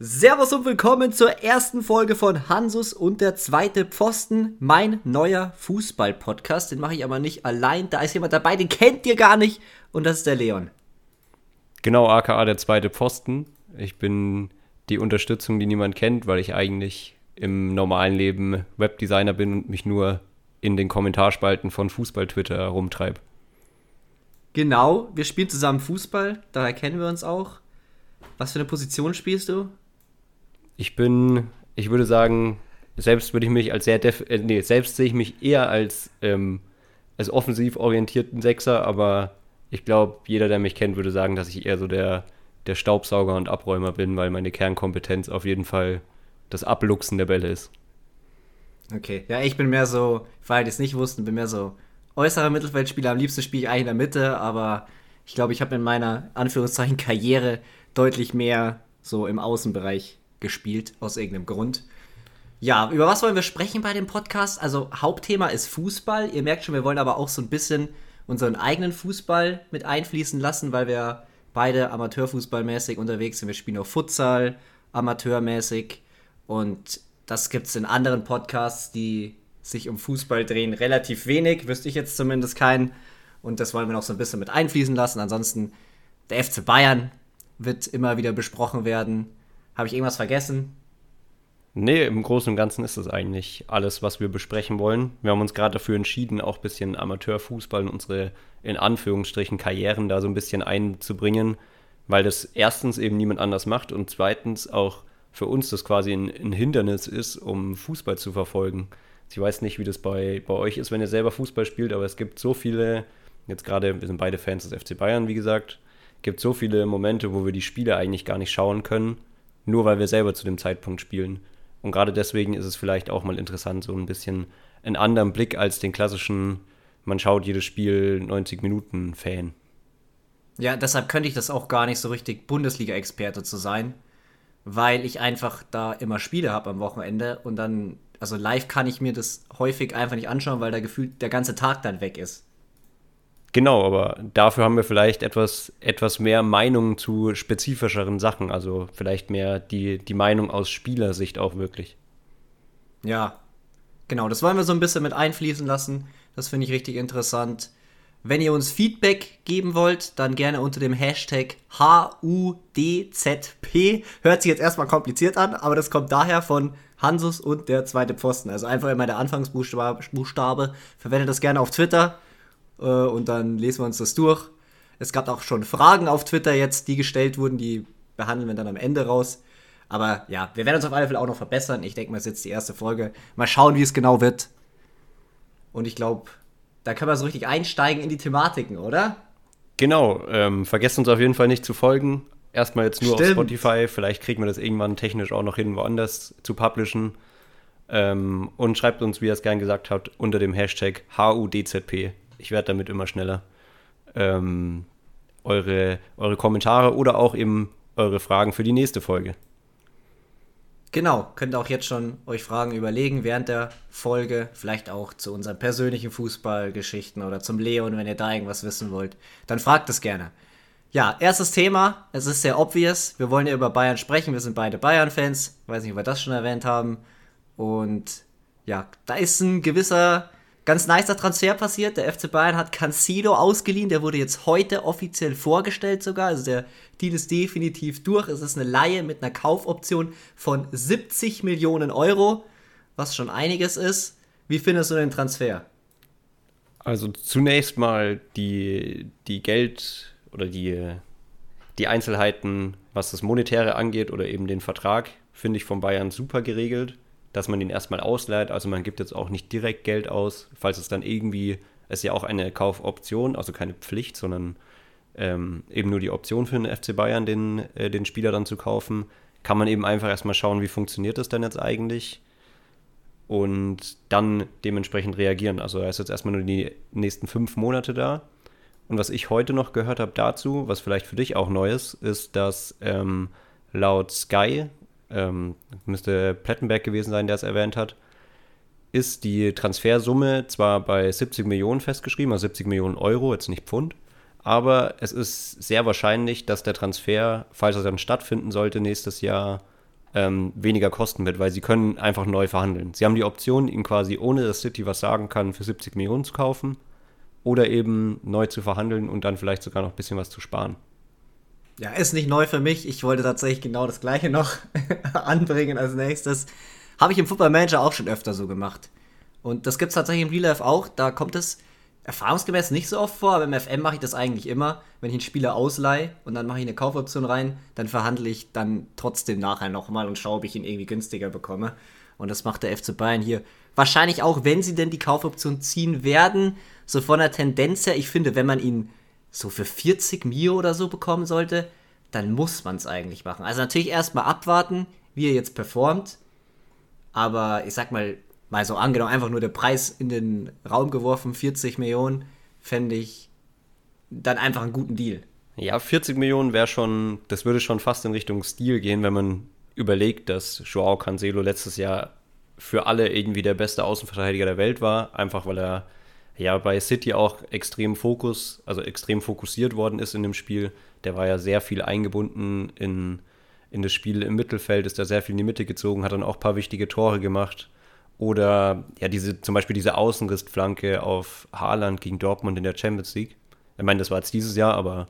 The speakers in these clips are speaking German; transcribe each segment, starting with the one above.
Servus und willkommen zur ersten Folge von Hansus und der zweite Pfosten, mein neuer Fußball-Podcast. Den mache ich aber nicht allein, da ist jemand dabei, den kennt ihr gar nicht und das ist der Leon. Genau, aka der zweite Pfosten. Ich bin die Unterstützung, die niemand kennt, weil ich eigentlich im normalen Leben Webdesigner bin und mich nur in den Kommentarspalten von Fußball-Twitter herumtreibe. Genau, wir spielen zusammen Fußball, daher kennen wir uns auch. Was für eine Position spielst du? Ich bin, ich würde sagen, selbst würde ich mich als sehr, def äh, nee, selbst sehe ich mich eher als, ähm, als offensiv orientierten Sechser, aber ich glaube, jeder, der mich kennt, würde sagen, dass ich eher so der, der Staubsauger und Abräumer bin, weil meine Kernkompetenz auf jeden Fall das Abluchsen der Bälle ist. Okay, ja, ich bin mehr so, weil die es nicht wussten, bin mehr so äußerer Mittelfeldspieler. Am liebsten spiele ich eigentlich in der Mitte, aber ich glaube, ich habe in meiner Anführungszeichen Karriere deutlich mehr so im Außenbereich gespielt, aus irgendeinem Grund. Ja, über was wollen wir sprechen bei dem Podcast? Also Hauptthema ist Fußball. Ihr merkt schon, wir wollen aber auch so ein bisschen unseren eigenen Fußball mit einfließen lassen, weil wir beide amateurfußballmäßig unterwegs sind. Wir spielen auch Futsal, amateurmäßig. Und das gibt es in anderen Podcasts, die sich um Fußball drehen, relativ wenig. Wüsste ich jetzt zumindest keinen. Und das wollen wir noch so ein bisschen mit einfließen lassen. Ansonsten, der FC Bayern wird immer wieder besprochen werden. Habe ich irgendwas vergessen? Nee, im Großen und Ganzen ist das eigentlich alles, was wir besprechen wollen. Wir haben uns gerade dafür entschieden, auch ein bisschen Amateurfußball und unsere in Anführungsstrichen Karrieren da so ein bisschen einzubringen, weil das erstens eben niemand anders macht und zweitens auch für uns das quasi ein, ein Hindernis ist, um Fußball zu verfolgen. Ich weiß nicht, wie das bei, bei euch ist, wenn ihr selber Fußball spielt, aber es gibt so viele, jetzt gerade, wir sind beide Fans des FC Bayern, wie gesagt, gibt so viele Momente, wo wir die Spiele eigentlich gar nicht schauen können, nur weil wir selber zu dem Zeitpunkt spielen. Und gerade deswegen ist es vielleicht auch mal interessant, so ein bisschen einen anderen Blick als den klassischen, man schaut jedes Spiel 90 Minuten Fan. Ja, deshalb könnte ich das auch gar nicht so richtig Bundesliga-Experte zu sein, weil ich einfach da immer Spiele habe am Wochenende und dann, also live kann ich mir das häufig einfach nicht anschauen, weil da gefühlt der ganze Tag dann weg ist. Genau, aber dafür haben wir vielleicht etwas, etwas mehr Meinung zu spezifischeren Sachen, also vielleicht mehr die, die Meinung aus Spielersicht auch wirklich. Ja, genau, das wollen wir so ein bisschen mit einfließen lassen. Das finde ich richtig interessant. Wenn ihr uns Feedback geben wollt, dann gerne unter dem Hashtag HUDZP. Hört sich jetzt erstmal kompliziert an, aber das kommt daher von Hansus und der zweite Pfosten. Also einfach immer der Anfangsbuchstabe. Verwendet das gerne auf Twitter und dann lesen wir uns das durch. Es gab auch schon Fragen auf Twitter jetzt, die gestellt wurden, die behandeln wir dann am Ende raus. Aber ja, wir werden uns auf alle Fälle auch noch verbessern. Ich denke mal, es ist jetzt die erste Folge. Mal schauen, wie es genau wird. Und ich glaube, da können wir so richtig einsteigen in die Thematiken, oder? Genau, ähm, vergesst uns auf jeden Fall nicht zu folgen. Erstmal jetzt nur Stimmt. auf Spotify. Vielleicht kriegen wir das irgendwann technisch auch noch hin, woanders zu publishen. Ähm, und schreibt uns, wie ihr es gern gesagt habt, unter dem Hashtag HUDZP ich werde damit immer schneller. Ähm, eure, eure Kommentare oder auch eben eure Fragen für die nächste Folge. Genau, könnt auch jetzt schon euch Fragen überlegen während der Folge, vielleicht auch zu unseren persönlichen Fußballgeschichten oder zum Leon, wenn ihr da irgendwas wissen wollt, dann fragt es gerne. Ja, erstes Thema, es ist sehr obvious, wir wollen ja über Bayern sprechen, wir sind beide Bayern-Fans, weiß nicht, ob wir das schon erwähnt haben. Und ja, da ist ein gewisser Ganz nicer Transfer passiert. Der FC Bayern hat Cancelo ausgeliehen. Der wurde jetzt heute offiziell vorgestellt sogar. Also der Deal ist definitiv durch. Es ist eine Laie mit einer Kaufoption von 70 Millionen Euro, was schon einiges ist. Wie findest du den Transfer? Also zunächst mal die, die Geld oder die, die Einzelheiten, was das Monetäre angeht oder eben den Vertrag, finde ich von Bayern super geregelt dass man den erstmal ausleiht. Also man gibt jetzt auch nicht direkt Geld aus, falls es dann irgendwie, ist ja auch eine Kaufoption, also keine Pflicht, sondern ähm, eben nur die Option für den FC Bayern, den, äh, den Spieler dann zu kaufen. Kann man eben einfach erstmal schauen, wie funktioniert das denn jetzt eigentlich und dann dementsprechend reagieren. Also er ist jetzt erstmal nur die nächsten fünf Monate da. Und was ich heute noch gehört habe dazu, was vielleicht für dich auch neu ist, ist, dass ähm, laut Sky, ähm, müsste Plettenberg gewesen sein, der es erwähnt hat, ist die Transfersumme zwar bei 70 Millionen festgeschrieben, also 70 Millionen Euro, jetzt nicht Pfund, aber es ist sehr wahrscheinlich, dass der Transfer, falls er dann stattfinden sollte, nächstes Jahr ähm, weniger kosten wird, weil sie können einfach neu verhandeln. Sie haben die Option, ihn quasi ohne dass City was sagen kann, für 70 Millionen zu kaufen oder eben neu zu verhandeln und dann vielleicht sogar noch ein bisschen was zu sparen. Ja, ist nicht neu für mich. Ich wollte tatsächlich genau das gleiche noch anbringen als nächstes. Habe ich im Football Manager auch schon öfter so gemacht. Und das gibt es tatsächlich im Real Life auch. Da kommt es erfahrungsgemäß nicht so oft vor, aber im FM mache ich das eigentlich immer. Wenn ich einen Spieler ausleihe und dann mache ich eine Kaufoption rein, dann verhandle ich dann trotzdem nachher nochmal und schaue, ob ich ihn irgendwie günstiger bekomme. Und das macht der FC Bayern hier wahrscheinlich auch, wenn sie denn die Kaufoption ziehen werden. So von der Tendenz her, ich finde, wenn man ihn so für 40 Mio oder so bekommen sollte, dann muss man es eigentlich machen. Also natürlich erstmal abwarten, wie er jetzt performt. Aber ich sag mal, mal so angenommen, einfach nur der Preis in den Raum geworfen, 40 Millionen, fände ich dann einfach einen guten Deal. Ja, 40 Millionen wäre schon, das würde schon fast in Richtung Stil gehen, wenn man überlegt, dass Joao Cancelo letztes Jahr für alle irgendwie der beste Außenverteidiger der Welt war, einfach weil er ja bei City auch extrem Fokus, also extrem fokussiert worden ist in dem Spiel. Der war ja sehr viel eingebunden in, in das Spiel im Mittelfeld, ist da sehr viel in die Mitte gezogen, hat dann auch ein paar wichtige Tore gemacht. Oder ja, diese, zum Beispiel diese Außenrissflanke auf Haaland gegen Dortmund in der Champions League. Ich meine, das war jetzt dieses Jahr, aber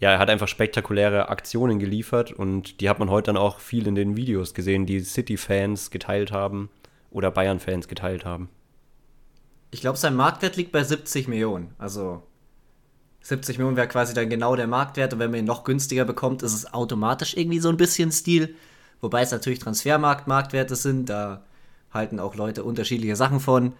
ja, er hat einfach spektakuläre Aktionen geliefert und die hat man heute dann auch viel in den Videos gesehen, die City-Fans geteilt haben oder Bayern-Fans geteilt haben. Ich glaube, sein Marktwert liegt bei 70 Millionen. Also 70 Millionen wäre quasi dann genau der Marktwert und wenn man ihn noch günstiger bekommt, ist es automatisch irgendwie so ein bisschen Stil. Wobei es natürlich Transfermarkt-Marktwerte sind, da halten auch Leute unterschiedliche Sachen von.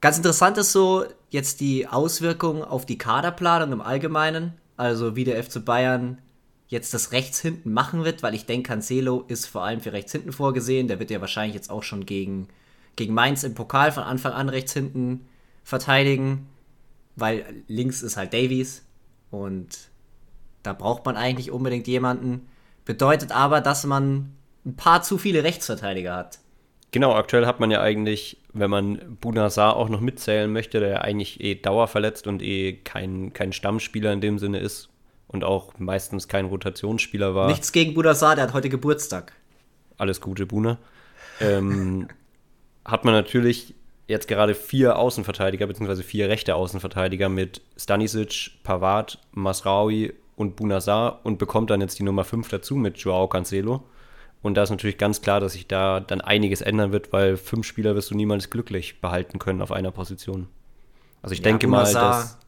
Ganz interessant ist so jetzt die Auswirkungen auf die Kaderplanung im Allgemeinen. Also wie der FC Bayern jetzt das rechts hinten machen wird, weil ich denke, Cancelo ist vor allem für rechts hinten vorgesehen. Der wird ja wahrscheinlich jetzt auch schon gegen gegen Mainz im Pokal von Anfang an rechts hinten verteidigen, weil links ist halt Davies und da braucht man eigentlich unbedingt jemanden. Bedeutet aber, dass man ein paar zu viele Rechtsverteidiger hat. Genau, aktuell hat man ja eigentlich, wenn man Bunazar auch noch mitzählen möchte, der ja eigentlich eh dauerverletzt und eh kein, kein Stammspieler in dem Sinne ist und auch meistens kein Rotationsspieler war. Nichts gegen Bunazar, der hat heute Geburtstag. Alles Gute, Buna. Ähm, hat man natürlich jetzt gerade vier Außenverteidiger, beziehungsweise vier rechte Außenverteidiger mit Stanisic, Pavard, Masraui und Bunazar und bekommt dann jetzt die Nummer 5 dazu mit Joao Cancelo. Und da ist natürlich ganz klar, dass sich da dann einiges ändern wird, weil fünf Spieler wirst du niemals glücklich behalten können auf einer Position. Also ich ja, denke Bunazar. mal, dass.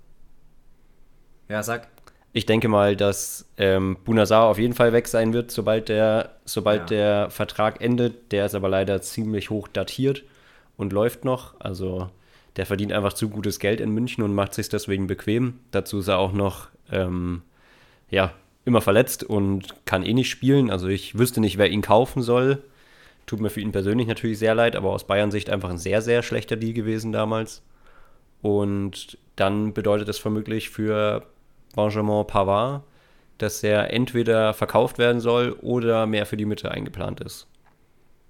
Ja, sag. Ich denke mal, dass ähm, Bunazar auf jeden Fall weg sein wird, sobald der, sobald ja. der Vertrag endet. Der ist aber leider ziemlich hoch datiert und läuft noch. Also der verdient einfach zu gutes Geld in München und macht sich deswegen bequem. Dazu ist er auch noch ähm, ja, immer verletzt und kann eh nicht spielen. Also ich wüsste nicht, wer ihn kaufen soll. Tut mir für ihn persönlich natürlich sehr leid, aber aus Bayern Sicht einfach ein sehr, sehr schlechter Deal gewesen damals. Und dann bedeutet es vermutlich für Benjamin Pavard, dass er entweder verkauft werden soll oder mehr für die Mitte eingeplant ist.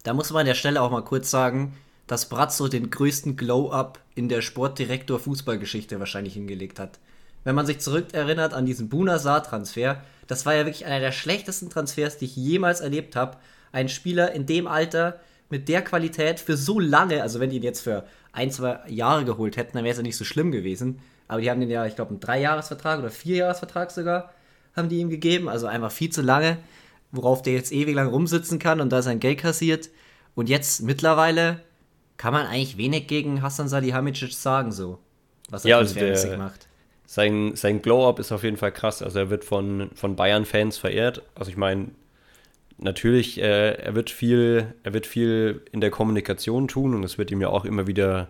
Da muss man an der Stelle auch mal kurz sagen, dass Brazzo den größten Glow-Up in der Sportdirektor Fußballgeschichte wahrscheinlich hingelegt hat. Wenn man sich zurückerinnert an diesen Bunazar-Transfer, das war ja wirklich einer der schlechtesten Transfers, die ich jemals erlebt habe. Ein Spieler in dem Alter mit der Qualität für so lange, also wenn die ihn jetzt für ein, zwei Jahre geholt hätten, dann wäre es ja nicht so schlimm gewesen. Aber die haben den ja, ich glaube, einen Dreijahresvertrag oder Vierjahresvertrag sogar, haben die ihm gegeben. Also einfach viel zu lange, worauf der jetzt ewig lang rumsitzen kann und da sein Geld kassiert. Und jetzt mittlerweile kann man eigentlich wenig gegen Hassan Salihamidzic sagen, so. Was er ja, also der, macht. Sein, sein Glow-Up ist auf jeden Fall krass. Also er wird von, von Bayern-Fans verehrt. Also ich meine, natürlich, äh, er wird viel, er wird viel in der Kommunikation tun und es wird ihm ja auch immer wieder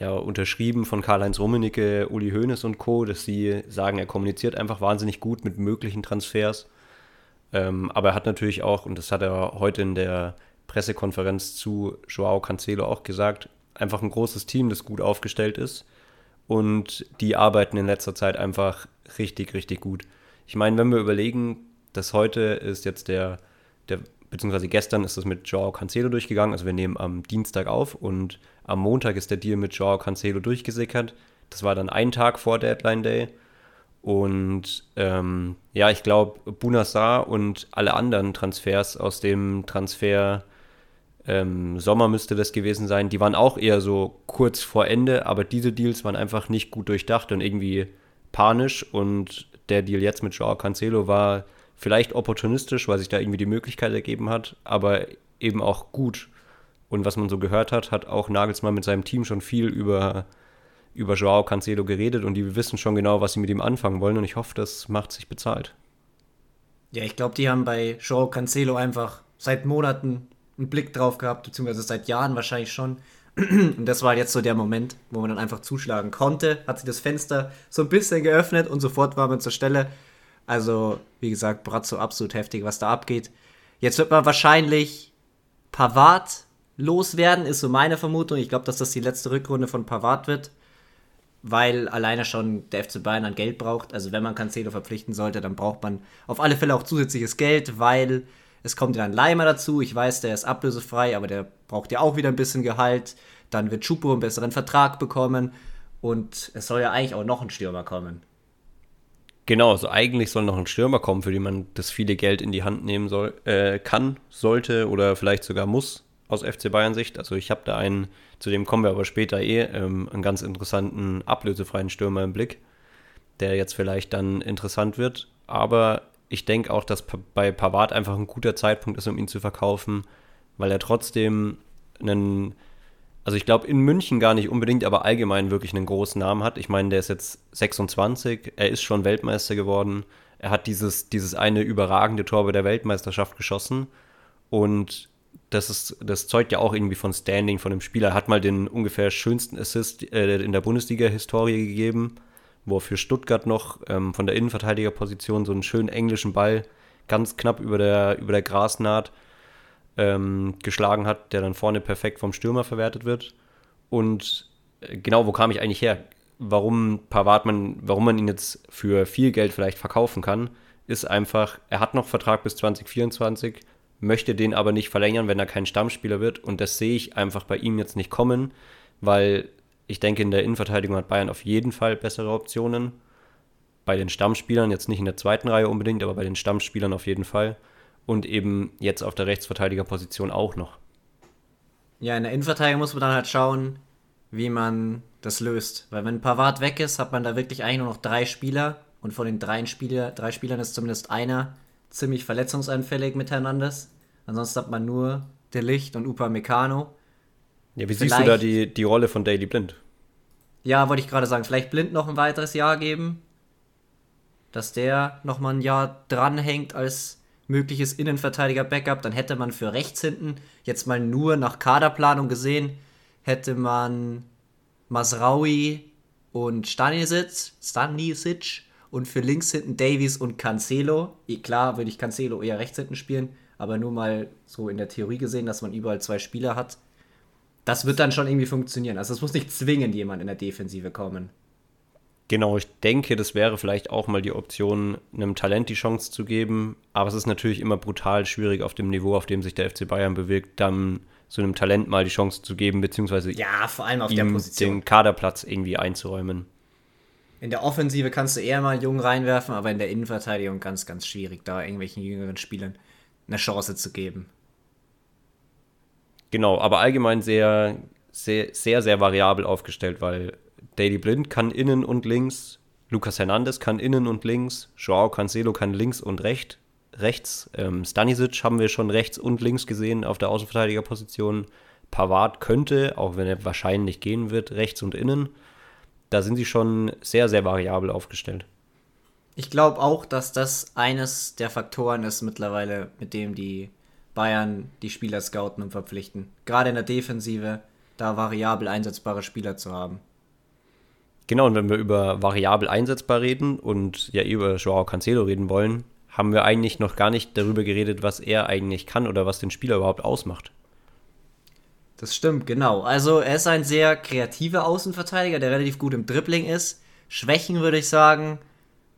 ja, unterschrieben von Karl-Heinz Rummenigge, Uli Hoeneß und Co., dass sie sagen, er kommuniziert einfach wahnsinnig gut mit möglichen Transfers. Ähm, aber er hat natürlich auch, und das hat er heute in der Pressekonferenz zu Joao Cancelo auch gesagt, einfach ein großes Team, das gut aufgestellt ist. Und die arbeiten in letzter Zeit einfach richtig, richtig gut. Ich meine, wenn wir überlegen, dass heute ist jetzt der, der beziehungsweise gestern ist das mit Joao Cancelo durchgegangen. Also wir nehmen am Dienstag auf und am Montag ist der Deal mit Joao Cancelo durchgesickert. Das war dann ein Tag vor Deadline Day. Und ähm, ja, ich glaube, Bunassar und alle anderen Transfers aus dem Transfer ähm, Sommer müsste das gewesen sein, die waren auch eher so kurz vor Ende, aber diese Deals waren einfach nicht gut durchdacht und irgendwie panisch. Und der Deal jetzt mit Joao Cancelo war vielleicht opportunistisch, weil sich da irgendwie die Möglichkeit ergeben hat, aber eben auch gut. Und was man so gehört hat, hat auch Nagelsmann mit seinem Team schon viel über über Joao Cancelo geredet und die wissen schon genau, was sie mit ihm anfangen wollen und ich hoffe, das macht sich bezahlt. Ja, ich glaube, die haben bei Joao Cancelo einfach seit Monaten einen Blick drauf gehabt, beziehungsweise seit Jahren wahrscheinlich schon. Und das war jetzt so der Moment, wo man dann einfach zuschlagen konnte, hat sich das Fenster so ein bisschen geöffnet und sofort war man zur Stelle. Also, wie gesagt, Brazzo absolut heftig, was da abgeht. Jetzt wird man wahrscheinlich Pavard loswerden, ist so meine Vermutung. Ich glaube, dass das die letzte Rückrunde von Pavard wird weil alleine schon der FC Bayern an Geld braucht. Also wenn man Cancelo verpflichten sollte, dann braucht man auf alle Fälle auch zusätzliches Geld, weil es kommt ja ein Leimer dazu. Ich weiß, der ist ablösefrei, aber der braucht ja auch wieder ein bisschen Gehalt. Dann wird Chupo einen besseren Vertrag bekommen und es soll ja eigentlich auch noch ein Stürmer kommen. Genau, also eigentlich soll noch ein Stürmer kommen, für den man das viele Geld in die Hand nehmen soll, äh, kann, sollte oder vielleicht sogar muss aus FC Bayern Sicht. Also ich habe da einen, zu dem kommen wir aber später eh, ähm, einen ganz interessanten ablösefreien Stürmer im Blick, der jetzt vielleicht dann interessant wird. Aber ich denke auch, dass bei Pavard einfach ein guter Zeitpunkt ist, um ihn zu verkaufen, weil er trotzdem einen, also ich glaube in München gar nicht unbedingt, aber allgemein wirklich einen großen Namen hat. Ich meine, der ist jetzt 26, er ist schon Weltmeister geworden. Er hat dieses, dieses eine überragende Tor bei der Weltmeisterschaft geschossen und das, ist, das zeugt ja auch irgendwie von Standing von dem Spieler. Er hat mal den ungefähr schönsten Assist äh, in der Bundesliga-Historie gegeben, wo er für Stuttgart noch ähm, von der Innenverteidigerposition so einen schönen englischen Ball ganz knapp über der, über der Grasnaht ähm, geschlagen hat, der dann vorne perfekt vom Stürmer verwertet wird. Und äh, genau, wo kam ich eigentlich her? Warum Pavard man, warum man ihn jetzt für viel Geld vielleicht verkaufen kann, ist einfach, er hat noch Vertrag bis 2024 möchte den aber nicht verlängern, wenn er kein Stammspieler wird. Und das sehe ich einfach bei ihm jetzt nicht kommen, weil ich denke, in der Innenverteidigung hat Bayern auf jeden Fall bessere Optionen. Bei den Stammspielern, jetzt nicht in der zweiten Reihe unbedingt, aber bei den Stammspielern auf jeden Fall. Und eben jetzt auf der Rechtsverteidigerposition auch noch. Ja, in der Innenverteidigung muss man dann halt schauen, wie man das löst. Weil wenn Pavard weg ist, hat man da wirklich eigentlich nur noch drei Spieler. Und von den drei, Spieler, drei Spielern ist zumindest einer ziemlich verletzungsanfällig miteinander. Ansonsten hat man nur der Licht und Upa Meccano. Ja, wie vielleicht, siehst du da die, die Rolle von Daily Blind? Ja, wollte ich gerade sagen, vielleicht Blind noch ein weiteres Jahr geben. Dass der nochmal ein Jahr dranhängt als mögliches Innenverteidiger-Backup. Dann hätte man für rechts hinten jetzt mal nur nach Kaderplanung gesehen, hätte man Masraui und Stanisic, Stanisic und für links hinten Davies und Cancelo. Klar würde ich Cancelo eher rechts hinten spielen, aber nur mal so in der Theorie gesehen, dass man überall zwei Spieler hat. Das wird dann schon irgendwie funktionieren. Also es muss nicht zwingend jemand in der Defensive kommen. Genau, ich denke, das wäre vielleicht auch mal die Option, einem Talent die Chance zu geben. Aber es ist natürlich immer brutal schwierig auf dem Niveau, auf dem sich der FC Bayern bewegt, dann so einem Talent mal die Chance zu geben, beziehungsweise ja, vor allem auf der Position. den Kaderplatz irgendwie einzuräumen. In der Offensive kannst du eher mal jung reinwerfen, aber in der Innenverteidigung ganz, ganz schwierig, da irgendwelchen jüngeren Spielern eine Chance zu geben. Genau, aber allgemein sehr, sehr, sehr, sehr variabel aufgestellt, weil Daily Blind kann innen und links, Lucas Hernandez kann innen und links, Joao Cancelo kann links und recht, rechts, ähm, Stanisic haben wir schon rechts und links gesehen auf der Außenverteidigerposition. Pavard könnte, auch wenn er wahrscheinlich gehen wird, rechts und innen da sind sie schon sehr, sehr variabel aufgestellt. Ich glaube auch, dass das eines der Faktoren ist mittlerweile, mit dem die Bayern die Spieler scouten und verpflichten. Gerade in der Defensive, da variabel einsetzbare Spieler zu haben. Genau, und wenn wir über variabel einsetzbar reden und ja über Joao Cancelo reden wollen, haben wir eigentlich noch gar nicht darüber geredet, was er eigentlich kann oder was den Spieler überhaupt ausmacht. Das stimmt, genau. Also er ist ein sehr kreativer Außenverteidiger, der relativ gut im Dribbling ist. Schwächen würde ich sagen,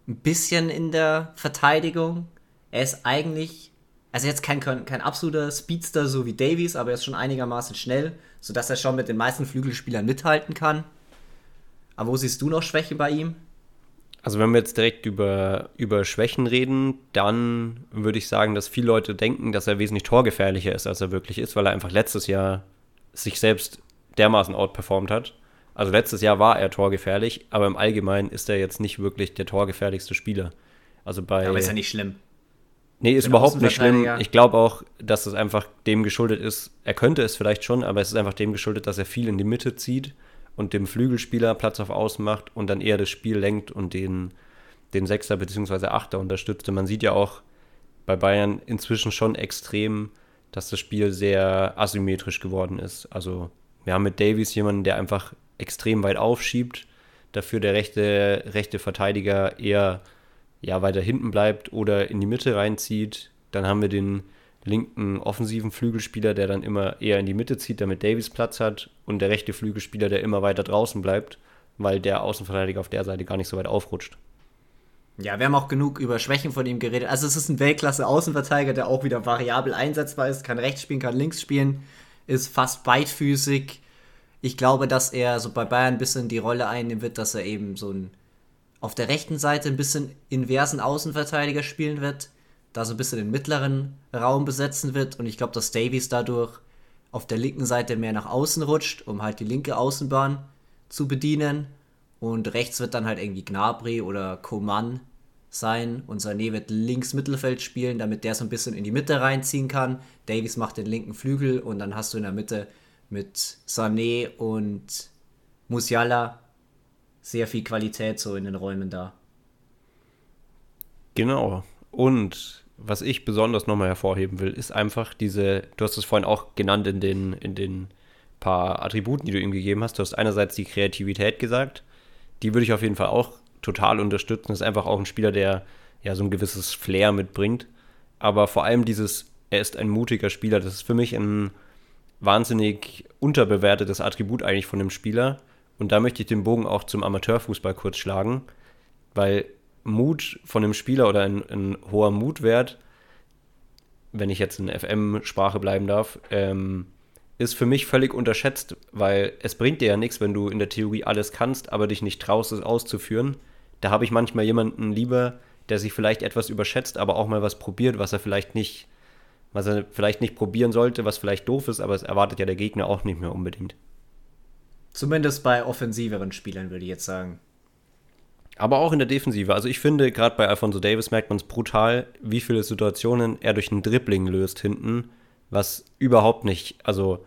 ein bisschen in der Verteidigung. Er ist eigentlich, also jetzt kein, kein absoluter Speedster so wie Davies, aber er ist schon einigermaßen schnell, sodass er schon mit den meisten Flügelspielern mithalten kann. Aber wo siehst du noch Schwäche bei ihm? Also wenn wir jetzt direkt über, über Schwächen reden, dann würde ich sagen, dass viele Leute denken, dass er wesentlich torgefährlicher ist, als er wirklich ist, weil er einfach letztes Jahr sich selbst dermaßen outperformt hat. Also letztes Jahr war er torgefährlich, aber im Allgemeinen ist er jetzt nicht wirklich der torgefährlichste Spieler. Also bei. aber ist ja nicht schlimm. Nee, ist überhaupt nicht schlimm. Ich glaube auch, dass es einfach dem geschuldet ist. Er könnte es vielleicht schon, aber es ist einfach dem geschuldet, dass er viel in die Mitte zieht und dem Flügelspieler Platz auf Außen macht und dann eher das Spiel lenkt und den, den Sechser bzw. Achter unterstützt. Und man sieht ja auch bei Bayern inzwischen schon extrem, dass das Spiel sehr asymmetrisch geworden ist. Also wir haben mit Davies jemanden, der einfach extrem weit aufschiebt, dafür der rechte, rechte Verteidiger eher ja, weiter hinten bleibt oder in die Mitte reinzieht. Dann haben wir den linken offensiven Flügelspieler, der dann immer eher in die Mitte zieht, damit Davis Platz hat. Und der rechte Flügelspieler, der immer weiter draußen bleibt, weil der Außenverteidiger auf der Seite gar nicht so weit aufrutscht. Ja, wir haben auch genug über Schwächen von ihm geredet. Also es ist ein Weltklasse-Außenverteidiger, der auch wieder variabel einsetzbar ist, kann rechts spielen, kann links spielen, ist fast beidfüßig. Ich glaube, dass er so bei Bayern ein bisschen die Rolle einnehmen wird, dass er eben so ein auf der rechten Seite ein bisschen inversen Außenverteidiger spielen wird, da so ein bisschen den mittleren Raum besetzen wird und ich glaube, dass Davies dadurch auf der linken Seite mehr nach außen rutscht, um halt die linke Außenbahn zu bedienen und rechts wird dann halt irgendwie Gnabry oder Coman sein und Sané wird links Mittelfeld spielen, damit der so ein bisschen in die Mitte reinziehen kann. Davies macht den linken Flügel und dann hast du in der Mitte mit Sané und Musiala sehr viel Qualität so in den Räumen da. Genau. Und was ich besonders nochmal hervorheben will, ist einfach diese, du hast es vorhin auch genannt in den, in den paar Attributen, die du ihm gegeben hast. Du hast einerseits die Kreativität gesagt. Die würde ich auf jeden Fall auch total unterstützen. Das ist einfach auch ein Spieler, der ja so ein gewisses Flair mitbringt. Aber vor allem dieses, er ist ein mutiger Spieler. Das ist für mich ein wahnsinnig unterbewertetes Attribut eigentlich von dem Spieler. Und da möchte ich den Bogen auch zum Amateurfußball kurz schlagen, weil Mut von einem Spieler oder ein, ein hoher Mutwert, wenn ich jetzt in FM-Sprache bleiben darf, ähm, ist für mich völlig unterschätzt, weil es bringt dir ja nichts, wenn du in der Theorie alles kannst, aber dich nicht traust, es auszuführen. Da habe ich manchmal jemanden lieber, der sich vielleicht etwas überschätzt, aber auch mal was probiert, was er vielleicht nicht, was er vielleicht nicht probieren sollte, was vielleicht doof ist, aber es erwartet ja der Gegner auch nicht mehr unbedingt. Zumindest bei offensiveren Spielern, würde ich jetzt sagen. Aber auch in der Defensive. Also ich finde, gerade bei Alfonso Davis merkt man es brutal, wie viele Situationen er durch ein Dribbling löst hinten, was überhaupt nicht, also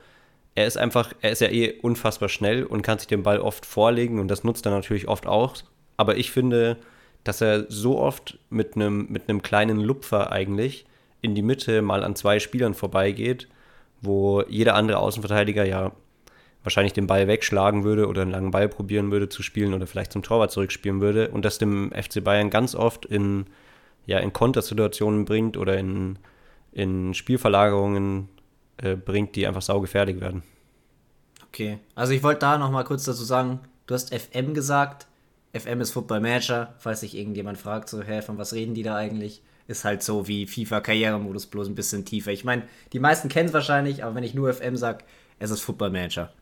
er ist einfach, er ist ja eh unfassbar schnell und kann sich den Ball oft vorlegen und das nutzt er natürlich oft auch. Aber ich finde, dass er so oft mit einem mit kleinen Lupfer eigentlich in die Mitte mal an zwei Spielern vorbeigeht, wo jeder andere Außenverteidiger ja wahrscheinlich den Ball wegschlagen würde oder einen langen Ball probieren würde zu spielen oder vielleicht zum Torwart zurückspielen würde und das dem FC Bayern ganz oft in, ja, in Kontersituationen bringt oder in, in Spielverlagerungen äh, bringt, die einfach saugefährlich werden. Okay, also ich wollte da nochmal kurz dazu sagen, du hast FM gesagt, FM ist Football Manager, falls sich irgendjemand fragt, so, hä, von was reden die da eigentlich? Ist halt so wie FIFA Karrieremodus, bloß ein bisschen tiefer. Ich meine, die meisten kennen es wahrscheinlich, aber wenn ich nur FM sage, es ist Football Manager.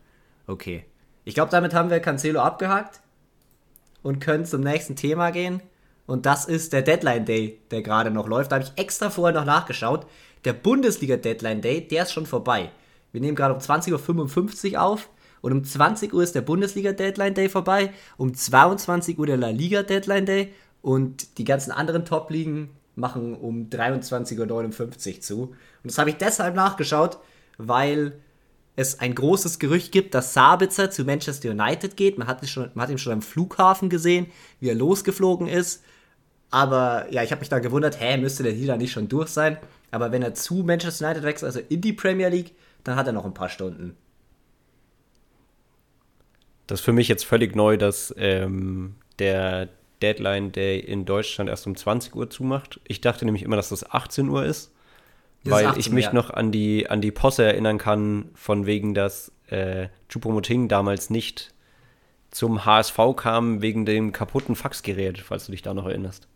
Okay. Ich glaube, damit haben wir Cancelo abgehakt und können zum nächsten Thema gehen. Und das ist der Deadline Day, der gerade noch läuft. Da habe ich extra vorher noch nachgeschaut. Der Bundesliga Deadline Day, der ist schon vorbei. Wir nehmen gerade um 20.55 Uhr auf. Und um 20 Uhr ist der Bundesliga Deadline Day vorbei. Um 22 Uhr der La Liga Deadline Day. Und die ganzen anderen Top-Ligen machen um 23.59 Uhr zu. Und das habe ich deshalb nachgeschaut, weil es ein großes Gerücht gibt, dass Sabitzer zu Manchester United geht. Man hat, schon, man hat ihn schon am Flughafen gesehen, wie er losgeflogen ist. Aber ja, ich habe mich da gewundert, hä, müsste der Deal nicht schon durch sein? Aber wenn er zu Manchester United wechselt, also in die Premier League, dann hat er noch ein paar Stunden. Das ist für mich jetzt völlig neu, dass ähm, der Deadline Day in Deutschland erst um 20 Uhr zumacht. Ich dachte nämlich immer, dass das 18 Uhr ist weil 18, ich mich ja. noch an die, an die Posse erinnern kann, von wegen, dass äh, Chupomoting damals nicht zum HSV kam wegen dem kaputten Faxgerät, falls du dich da noch erinnerst.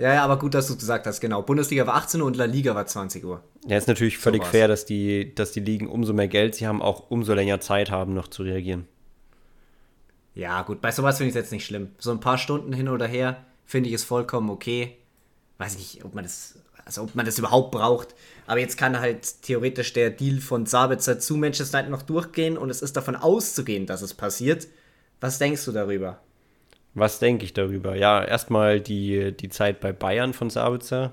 Ja, ja, aber gut, dass du es gesagt hast, genau. Bundesliga war 18 Uhr und La Liga war 20 Uhr. Ja, ist natürlich völlig so fair, dass die, dass die Ligen umso mehr Geld sie haben, auch umso länger Zeit haben, noch zu reagieren. Ja, gut, bei sowas finde ich es jetzt nicht schlimm. So ein paar Stunden hin oder her finde ich es vollkommen okay. Weiß nicht, ob man das, also ob man das überhaupt braucht. Aber jetzt kann halt theoretisch der Deal von Sabitzer zu Manchester United noch durchgehen und es ist davon auszugehen, dass es passiert. Was denkst du darüber? Was denke ich darüber? Ja, erstmal die, die Zeit bei Bayern von Sabitzer,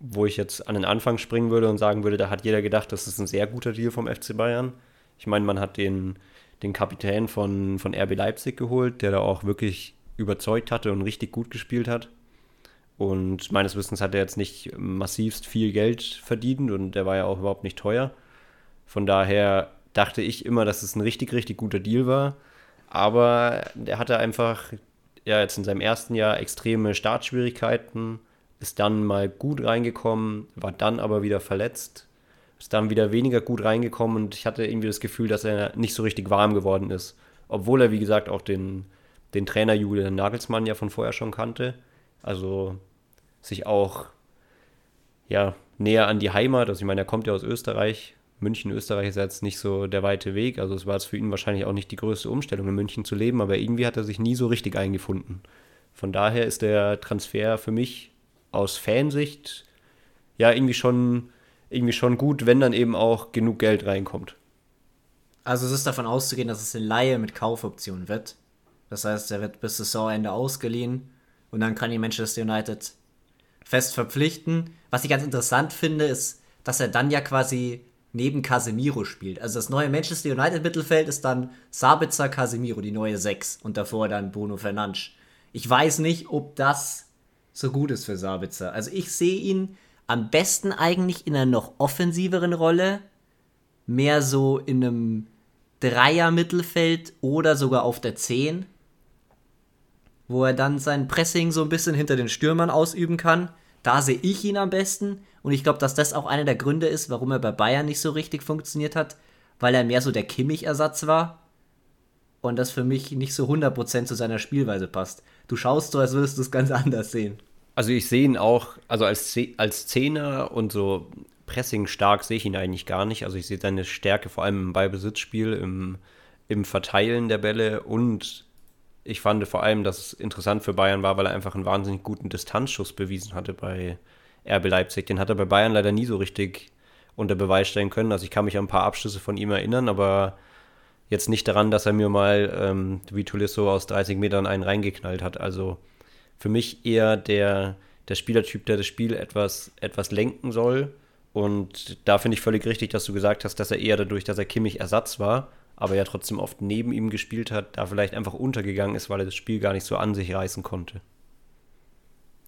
wo ich jetzt an den Anfang springen würde und sagen würde, da hat jeder gedacht, das ist ein sehr guter Deal vom FC Bayern. Ich meine, man hat den, den Kapitän von, von RB Leipzig geholt, der da auch wirklich überzeugt hatte und richtig gut gespielt hat. Und meines Wissens hat er jetzt nicht massivst viel Geld verdient und der war ja auch überhaupt nicht teuer. Von daher dachte ich immer, dass es ein richtig, richtig guter Deal war. Aber der hatte einfach ja jetzt in seinem ersten Jahr extreme Startschwierigkeiten, ist dann mal gut reingekommen, war dann aber wieder verletzt, ist dann wieder weniger gut reingekommen und ich hatte irgendwie das Gefühl, dass er nicht so richtig warm geworden ist. Obwohl er, wie gesagt, auch den, den Trainer Julian Nagelsmann ja von vorher schon kannte. Also sich auch ja, näher an die Heimat, also ich meine, er kommt ja aus Österreich, München, Österreich ist jetzt nicht so der weite Weg. Also es war jetzt für ihn wahrscheinlich auch nicht die größte Umstellung, in München zu leben, aber irgendwie hat er sich nie so richtig eingefunden. Von daher ist der Transfer für mich aus Fansicht ja irgendwie schon, irgendwie schon gut, wenn dann eben auch genug Geld reinkommt. Also es ist davon auszugehen, dass es eine Laie mit Kaufoption wird. Das heißt, er wird bis Saisonende ausgeliehen und dann kann die Manchester United fest verpflichten. Was ich ganz interessant finde, ist, dass er dann ja quasi neben Casemiro spielt. Also das neue Manchester United Mittelfeld ist dann Sabitzer Casemiro, die neue 6 und davor dann Bruno Fernandes. Ich weiß nicht, ob das so gut ist für Sabitzer. Also ich sehe ihn am besten eigentlich in einer noch offensiveren Rolle, mehr so in einem Dreier Mittelfeld oder sogar auf der 10, wo er dann sein Pressing so ein bisschen hinter den Stürmern ausüben kann. Da sehe ich ihn am besten. Und ich glaube, dass das auch einer der Gründe ist, warum er bei Bayern nicht so richtig funktioniert hat, weil er mehr so der Kimmich-Ersatz war. Und das für mich nicht so 100% zu seiner Spielweise passt. Du schaust so, als würdest du es ganz anders sehen. Also ich sehe ihn auch, also als, als Zehner und so Pressing stark sehe ich ihn eigentlich gar nicht. Also ich sehe seine Stärke vor allem im Ballbesitzspiel, im, im Verteilen der Bälle und ich fand vor allem, dass es interessant für Bayern war, weil er einfach einen wahnsinnig guten Distanzschuss bewiesen hatte bei RB Leipzig. Den hat er bei Bayern leider nie so richtig unter Beweis stellen können. Also ich kann mich an ein paar Abschlüsse von ihm erinnern, aber jetzt nicht daran, dass er mir mal ähm, wie Tulisso aus 30 Metern einen reingeknallt hat. Also für mich eher der, der Spielertyp, der das Spiel etwas, etwas lenken soll. Und da finde ich völlig richtig, dass du gesagt hast, dass er eher dadurch, dass er Kimmich Ersatz war, aber ja trotzdem oft neben ihm gespielt hat, da vielleicht einfach untergegangen ist, weil er das Spiel gar nicht so an sich reißen konnte.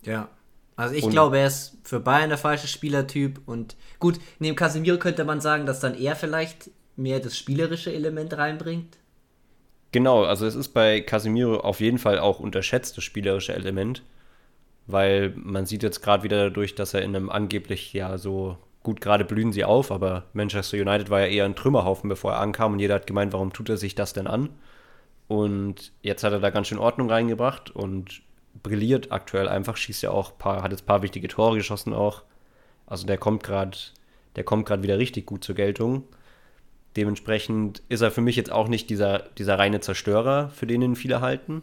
Ja. Also ich und glaube, er ist für Bayern der falsche Spielertyp und gut, neben Casemiro könnte man sagen, dass dann er vielleicht mehr das spielerische Element reinbringt. Genau, also es ist bei Casemiro auf jeden Fall auch unterschätzt, das spielerische Element, weil man sieht jetzt gerade wieder dadurch, dass er in einem angeblich ja so gut, gerade blühen sie auf, aber Manchester United war ja eher ein Trümmerhaufen, bevor er ankam und jeder hat gemeint, warum tut er sich das denn an? Und jetzt hat er da ganz schön Ordnung reingebracht und brilliert aktuell einfach, schießt ja auch paar, hat jetzt ein paar wichtige Tore geschossen auch. Also der kommt gerade, der kommt gerade wieder richtig gut zur Geltung. Dementsprechend ist er für mich jetzt auch nicht dieser, dieser reine Zerstörer, für den ihn viele halten.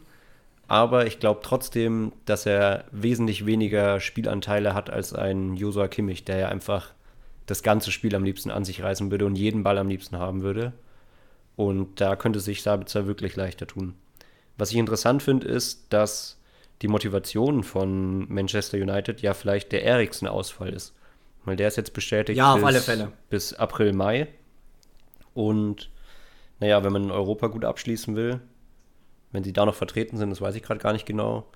Aber ich glaube trotzdem, dass er wesentlich weniger Spielanteile hat als ein Josua Kimmich, der ja einfach das ganze Spiel am liebsten an sich reißen würde und jeden Ball am liebsten haben würde. Und da könnte sich Sabitzer wirklich leichter tun. Was ich interessant finde, ist, dass die Motivation von Manchester United ja vielleicht der Eriksen-Ausfall ist. Weil der ist jetzt bestätigt ja, bis, auf alle Fälle. bis April, Mai. Und naja, wenn man in Europa gut abschließen will, wenn sie da noch vertreten sind, das weiß ich gerade gar nicht genau,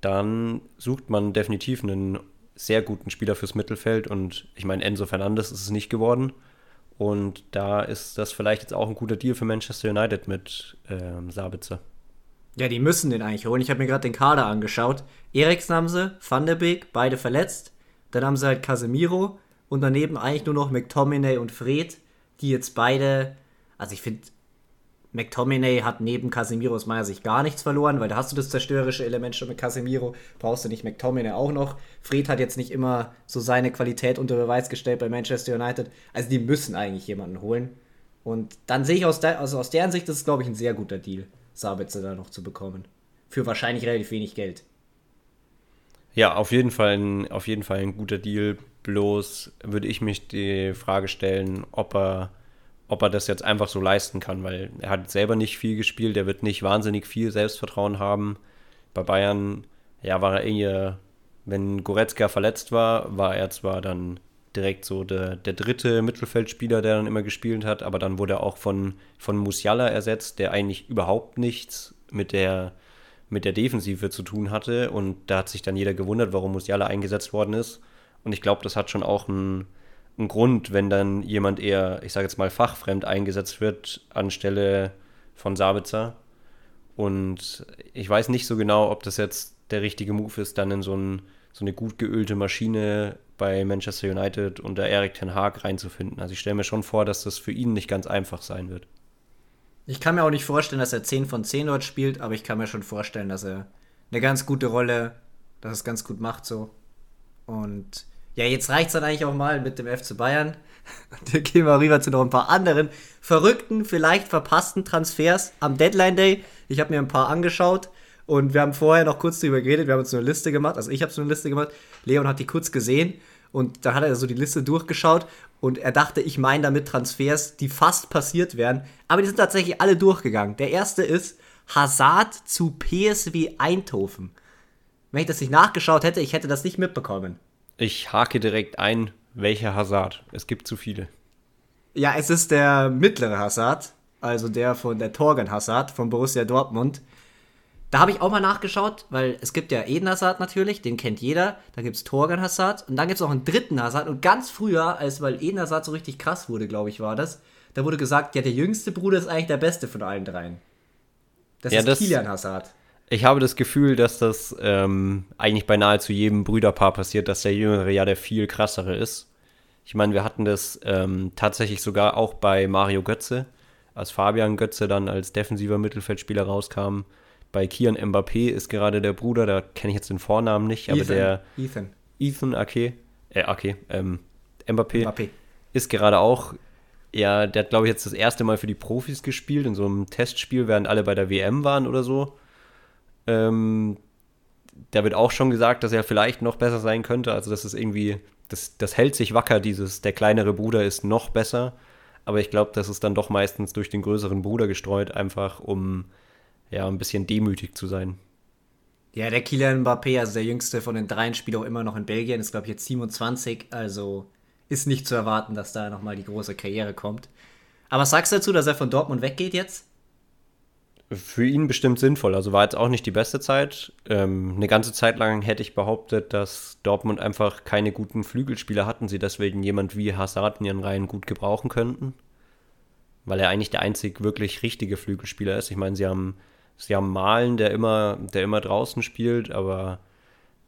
dann sucht man definitiv einen sehr guten Spieler fürs Mittelfeld und ich meine, Enzo Fernandes ist es nicht geworden. Und da ist das vielleicht jetzt auch ein guter Deal für Manchester United mit ähm, Sabitzer. Ja, die müssen den eigentlich holen. Ich habe mir gerade den Kader angeschaut. Eriksen haben sie, Van der Beek, beide verletzt. Dann haben sie halt Casemiro und daneben eigentlich nur noch McTominay und Fred, die jetzt beide, also ich finde, McTominay hat neben Casemiro aus meiner Sicht gar nichts verloren, weil da hast du das zerstörerische Element schon mit Casemiro, brauchst du nicht McTominay auch noch. Fred hat jetzt nicht immer so seine Qualität unter Beweis gestellt bei Manchester United. Also die müssen eigentlich jemanden holen. Und dann sehe ich aus, der, also aus deren Sicht, das ist, glaube ich, ein sehr guter Deal, Sabitzer da noch zu bekommen. Für wahrscheinlich relativ wenig Geld. Ja, auf jeden Fall ein, auf jeden Fall ein guter Deal. Bloß würde ich mich die Frage stellen, ob er, ob er das jetzt einfach so leisten kann, weil er hat selber nicht viel gespielt, er wird nicht wahnsinnig viel Selbstvertrauen haben. Bei Bayern, ja, war er eher, wenn Goretzka verletzt war, war er zwar dann direkt so der, der dritte Mittelfeldspieler, der dann immer gespielt hat, aber dann wurde er auch von, von Musiala ersetzt, der eigentlich überhaupt nichts mit der, mit der Defensive zu tun hatte und da hat sich dann jeder gewundert, warum Musiala eingesetzt worden ist und ich glaube, das hat schon auch einen, einen Grund, wenn dann jemand eher, ich sage jetzt mal, fachfremd eingesetzt wird anstelle von Sabitzer und ich weiß nicht so genau, ob das jetzt der richtige Move ist, dann in so, ein, so eine gut geölte Maschine bei Manchester United unter Erik Ten Haag reinzufinden. Also ich stelle mir schon vor, dass das für ihn nicht ganz einfach sein wird. Ich kann mir auch nicht vorstellen, dass er 10 von 10 dort spielt, aber ich kann mir schon vorstellen, dass er eine ganz gute Rolle, dass es ganz gut macht so. Und ja, jetzt reicht es dann eigentlich auch mal mit dem FC Bayern. Da gehen wir rüber zu noch ein paar anderen verrückten, vielleicht verpassten Transfers am Deadline Day. Ich habe mir ein paar angeschaut und wir haben vorher noch kurz darüber geredet. Wir haben uns eine Liste gemacht. Also ich habe so eine Liste gemacht. Leon hat die kurz gesehen und dann hat er so die Liste durchgeschaut und er dachte, ich meine damit Transfers, die fast passiert wären. Aber die sind tatsächlich alle durchgegangen. Der erste ist Hazard zu PSW Eindhoven. Wenn ich das nicht nachgeschaut hätte, ich hätte das nicht mitbekommen. Ich hake direkt ein, welcher Hazard? Es gibt zu viele. Ja, es ist der mittlere Hazard, also der von der Torgen Hazard von Borussia Dortmund. Da habe ich auch mal nachgeschaut, weil es gibt ja Eden Hazard natürlich, den kennt jeder. Da gibt es Torgan Hazard und dann gibt es noch einen dritten Hazard. Und ganz früher, als weil Eden Hazard so richtig krass wurde, glaube ich, war das, da wurde gesagt, ja, der jüngste Bruder ist eigentlich der beste von allen dreien. Das ja, ist das, Kilian Hazard. Ich habe das Gefühl, dass das ähm, eigentlich bei nahezu jedem Brüderpaar passiert, dass der Jüngere ja der viel krassere ist. Ich meine, wir hatten das ähm, tatsächlich sogar auch bei Mario Götze, als Fabian Götze dann als defensiver Mittelfeldspieler rauskam bei Kian Mbappé ist gerade der Bruder, da kenne ich jetzt den Vornamen nicht, aber Ethan. der Ethan. Ethan Ake, äh, Ake, ähm, Mbappé, Mbappé. ist gerade auch, ja, der hat glaube ich jetzt das erste Mal für die Profis gespielt, in so einem Testspiel, während alle bei der WM waren oder so. Ähm, da wird auch schon gesagt, dass er vielleicht noch besser sein könnte, also das ist irgendwie, das, das hält sich wacker, dieses, der kleinere Bruder ist noch besser, aber ich glaube, das ist dann doch meistens durch den größeren Bruder gestreut, einfach um ja, ein bisschen demütig zu sein. Ja, der Kylian Mbappé, also der jüngste von den dreien, spielt auch immer noch in Belgien, ist glaube ich jetzt 27, also ist nicht zu erwarten, dass da nochmal die große Karriere kommt. Aber sagst du dazu, dass er von Dortmund weggeht jetzt? Für ihn bestimmt sinnvoll. Also war jetzt auch nicht die beste Zeit. Ähm, eine ganze Zeit lang hätte ich behauptet, dass Dortmund einfach keine guten Flügelspieler hatten, sie deswegen jemand wie Hazard in ihren Reihen gut gebrauchen könnten. Weil er eigentlich der einzig wirklich richtige Flügelspieler ist. Ich meine, sie haben Sie haben Malen, der immer, der immer draußen spielt, aber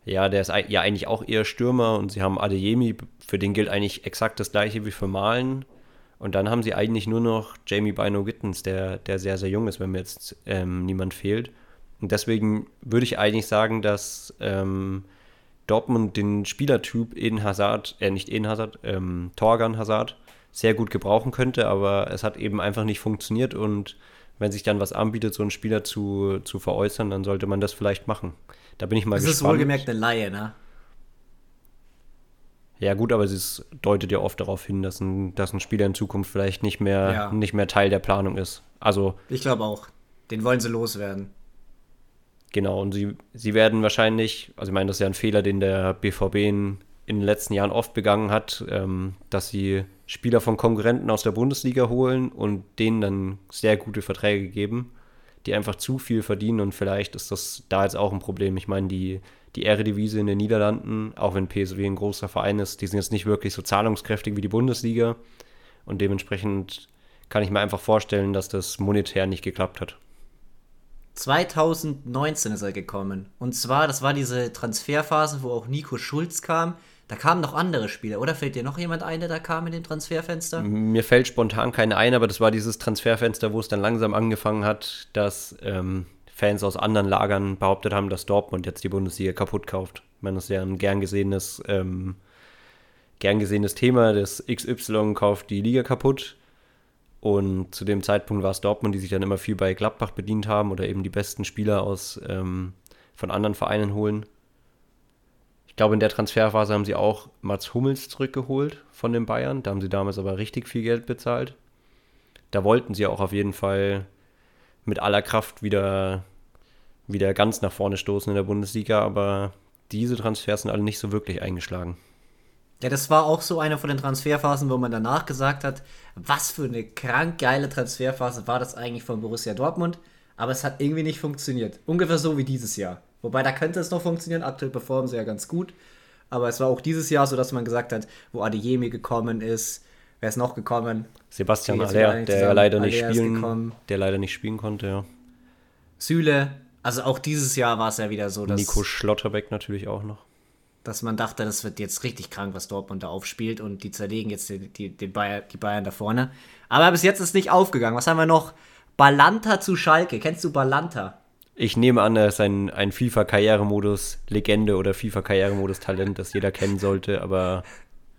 ja, der ist ja eigentlich auch eher Stürmer und sie haben Adeyemi, für den gilt eigentlich exakt das gleiche wie für Malen. Und dann haben sie eigentlich nur noch Jamie Bino Gittens, der, der sehr, sehr jung ist, wenn mir jetzt ähm, niemand fehlt. Und deswegen würde ich eigentlich sagen, dass ähm, Dortmund den Spielertyp Eden Hazard, äh, nicht Eden Hazard, ähm, Torgan Hazard sehr gut gebrauchen könnte, aber es hat eben einfach nicht funktioniert und wenn sich dann was anbietet, so einen Spieler zu, zu veräußern, dann sollte man das vielleicht machen. Da bin ich mal das gespannt. Das ist wohlgemerkt eine Laie, ne? Ja, gut, aber es deutet ja oft darauf hin, dass ein, dass ein Spieler in Zukunft vielleicht nicht mehr, ja. nicht mehr Teil der Planung ist. Also. Ich glaube auch. Den wollen sie loswerden. Genau, und sie, sie werden wahrscheinlich, also ich meine, das ist ja ein Fehler, den der BVB in, in den letzten Jahren oft begangen hat, ähm, dass sie Spieler von Konkurrenten aus der Bundesliga holen und denen dann sehr gute Verträge geben, die einfach zu viel verdienen und vielleicht ist das da jetzt auch ein Problem. Ich meine, die, die Eredivisie in den Niederlanden, auch wenn PSW ein großer Verein ist, die sind jetzt nicht wirklich so zahlungskräftig wie die Bundesliga und dementsprechend kann ich mir einfach vorstellen, dass das monetär nicht geklappt hat. 2019 ist er gekommen. Und zwar, das war diese Transferphase, wo auch Nico Schulz kam. Da kamen noch andere Spieler, oder fällt dir noch jemand ein, der da kam in dem Transferfenster? Mir fällt spontan keine ein, aber das war dieses Transferfenster, wo es dann langsam angefangen hat, dass ähm, Fans aus anderen Lagern behauptet haben, dass Dortmund jetzt die Bundesliga kaputt kauft. Ich meine, das ist ja ein gern gesehenes, ähm, gern gesehenes Thema. Das XY kauft die Liga kaputt. Und zu dem Zeitpunkt war es Dortmund, die sich dann immer viel bei Gladbach bedient haben oder eben die besten Spieler aus ähm, von anderen Vereinen holen. Ich glaube, in der Transferphase haben sie auch Mats Hummels zurückgeholt von den Bayern. Da haben sie damals aber richtig viel Geld bezahlt. Da wollten sie auch auf jeden Fall mit aller Kraft wieder, wieder ganz nach vorne stoßen in der Bundesliga, aber diese Transfers sind alle nicht so wirklich eingeschlagen. Ja, das war auch so eine von den Transferphasen, wo man danach gesagt hat, was für eine krank geile Transferphase war das eigentlich von Borussia Dortmund, aber es hat irgendwie nicht funktioniert. Ungefähr so wie dieses Jahr. Wobei da könnte es noch funktionieren, aktuell performen sie ja ganz gut, aber es war auch dieses Jahr so, dass man gesagt hat, wo Adeyemi gekommen ist, wer ist noch gekommen? Sebastian Aller, der leider nicht spielen, der leider nicht spielen konnte, ja. Süle, also auch dieses Jahr war es ja wieder so, dass Nico Schlotterbeck natürlich auch noch dass man dachte, das wird jetzt richtig krank, was Dortmund da aufspielt und die zerlegen jetzt die, die, die, Bayern, die Bayern da vorne. Aber bis jetzt ist nicht aufgegangen. Was haben wir noch? Balanta zu Schalke. Kennst du Balanta? Ich nehme an, er ist ein, ein FIFA-Karrieremodus-Legende oder FIFA-Karrieremodus-Talent, das jeder kennen sollte, aber.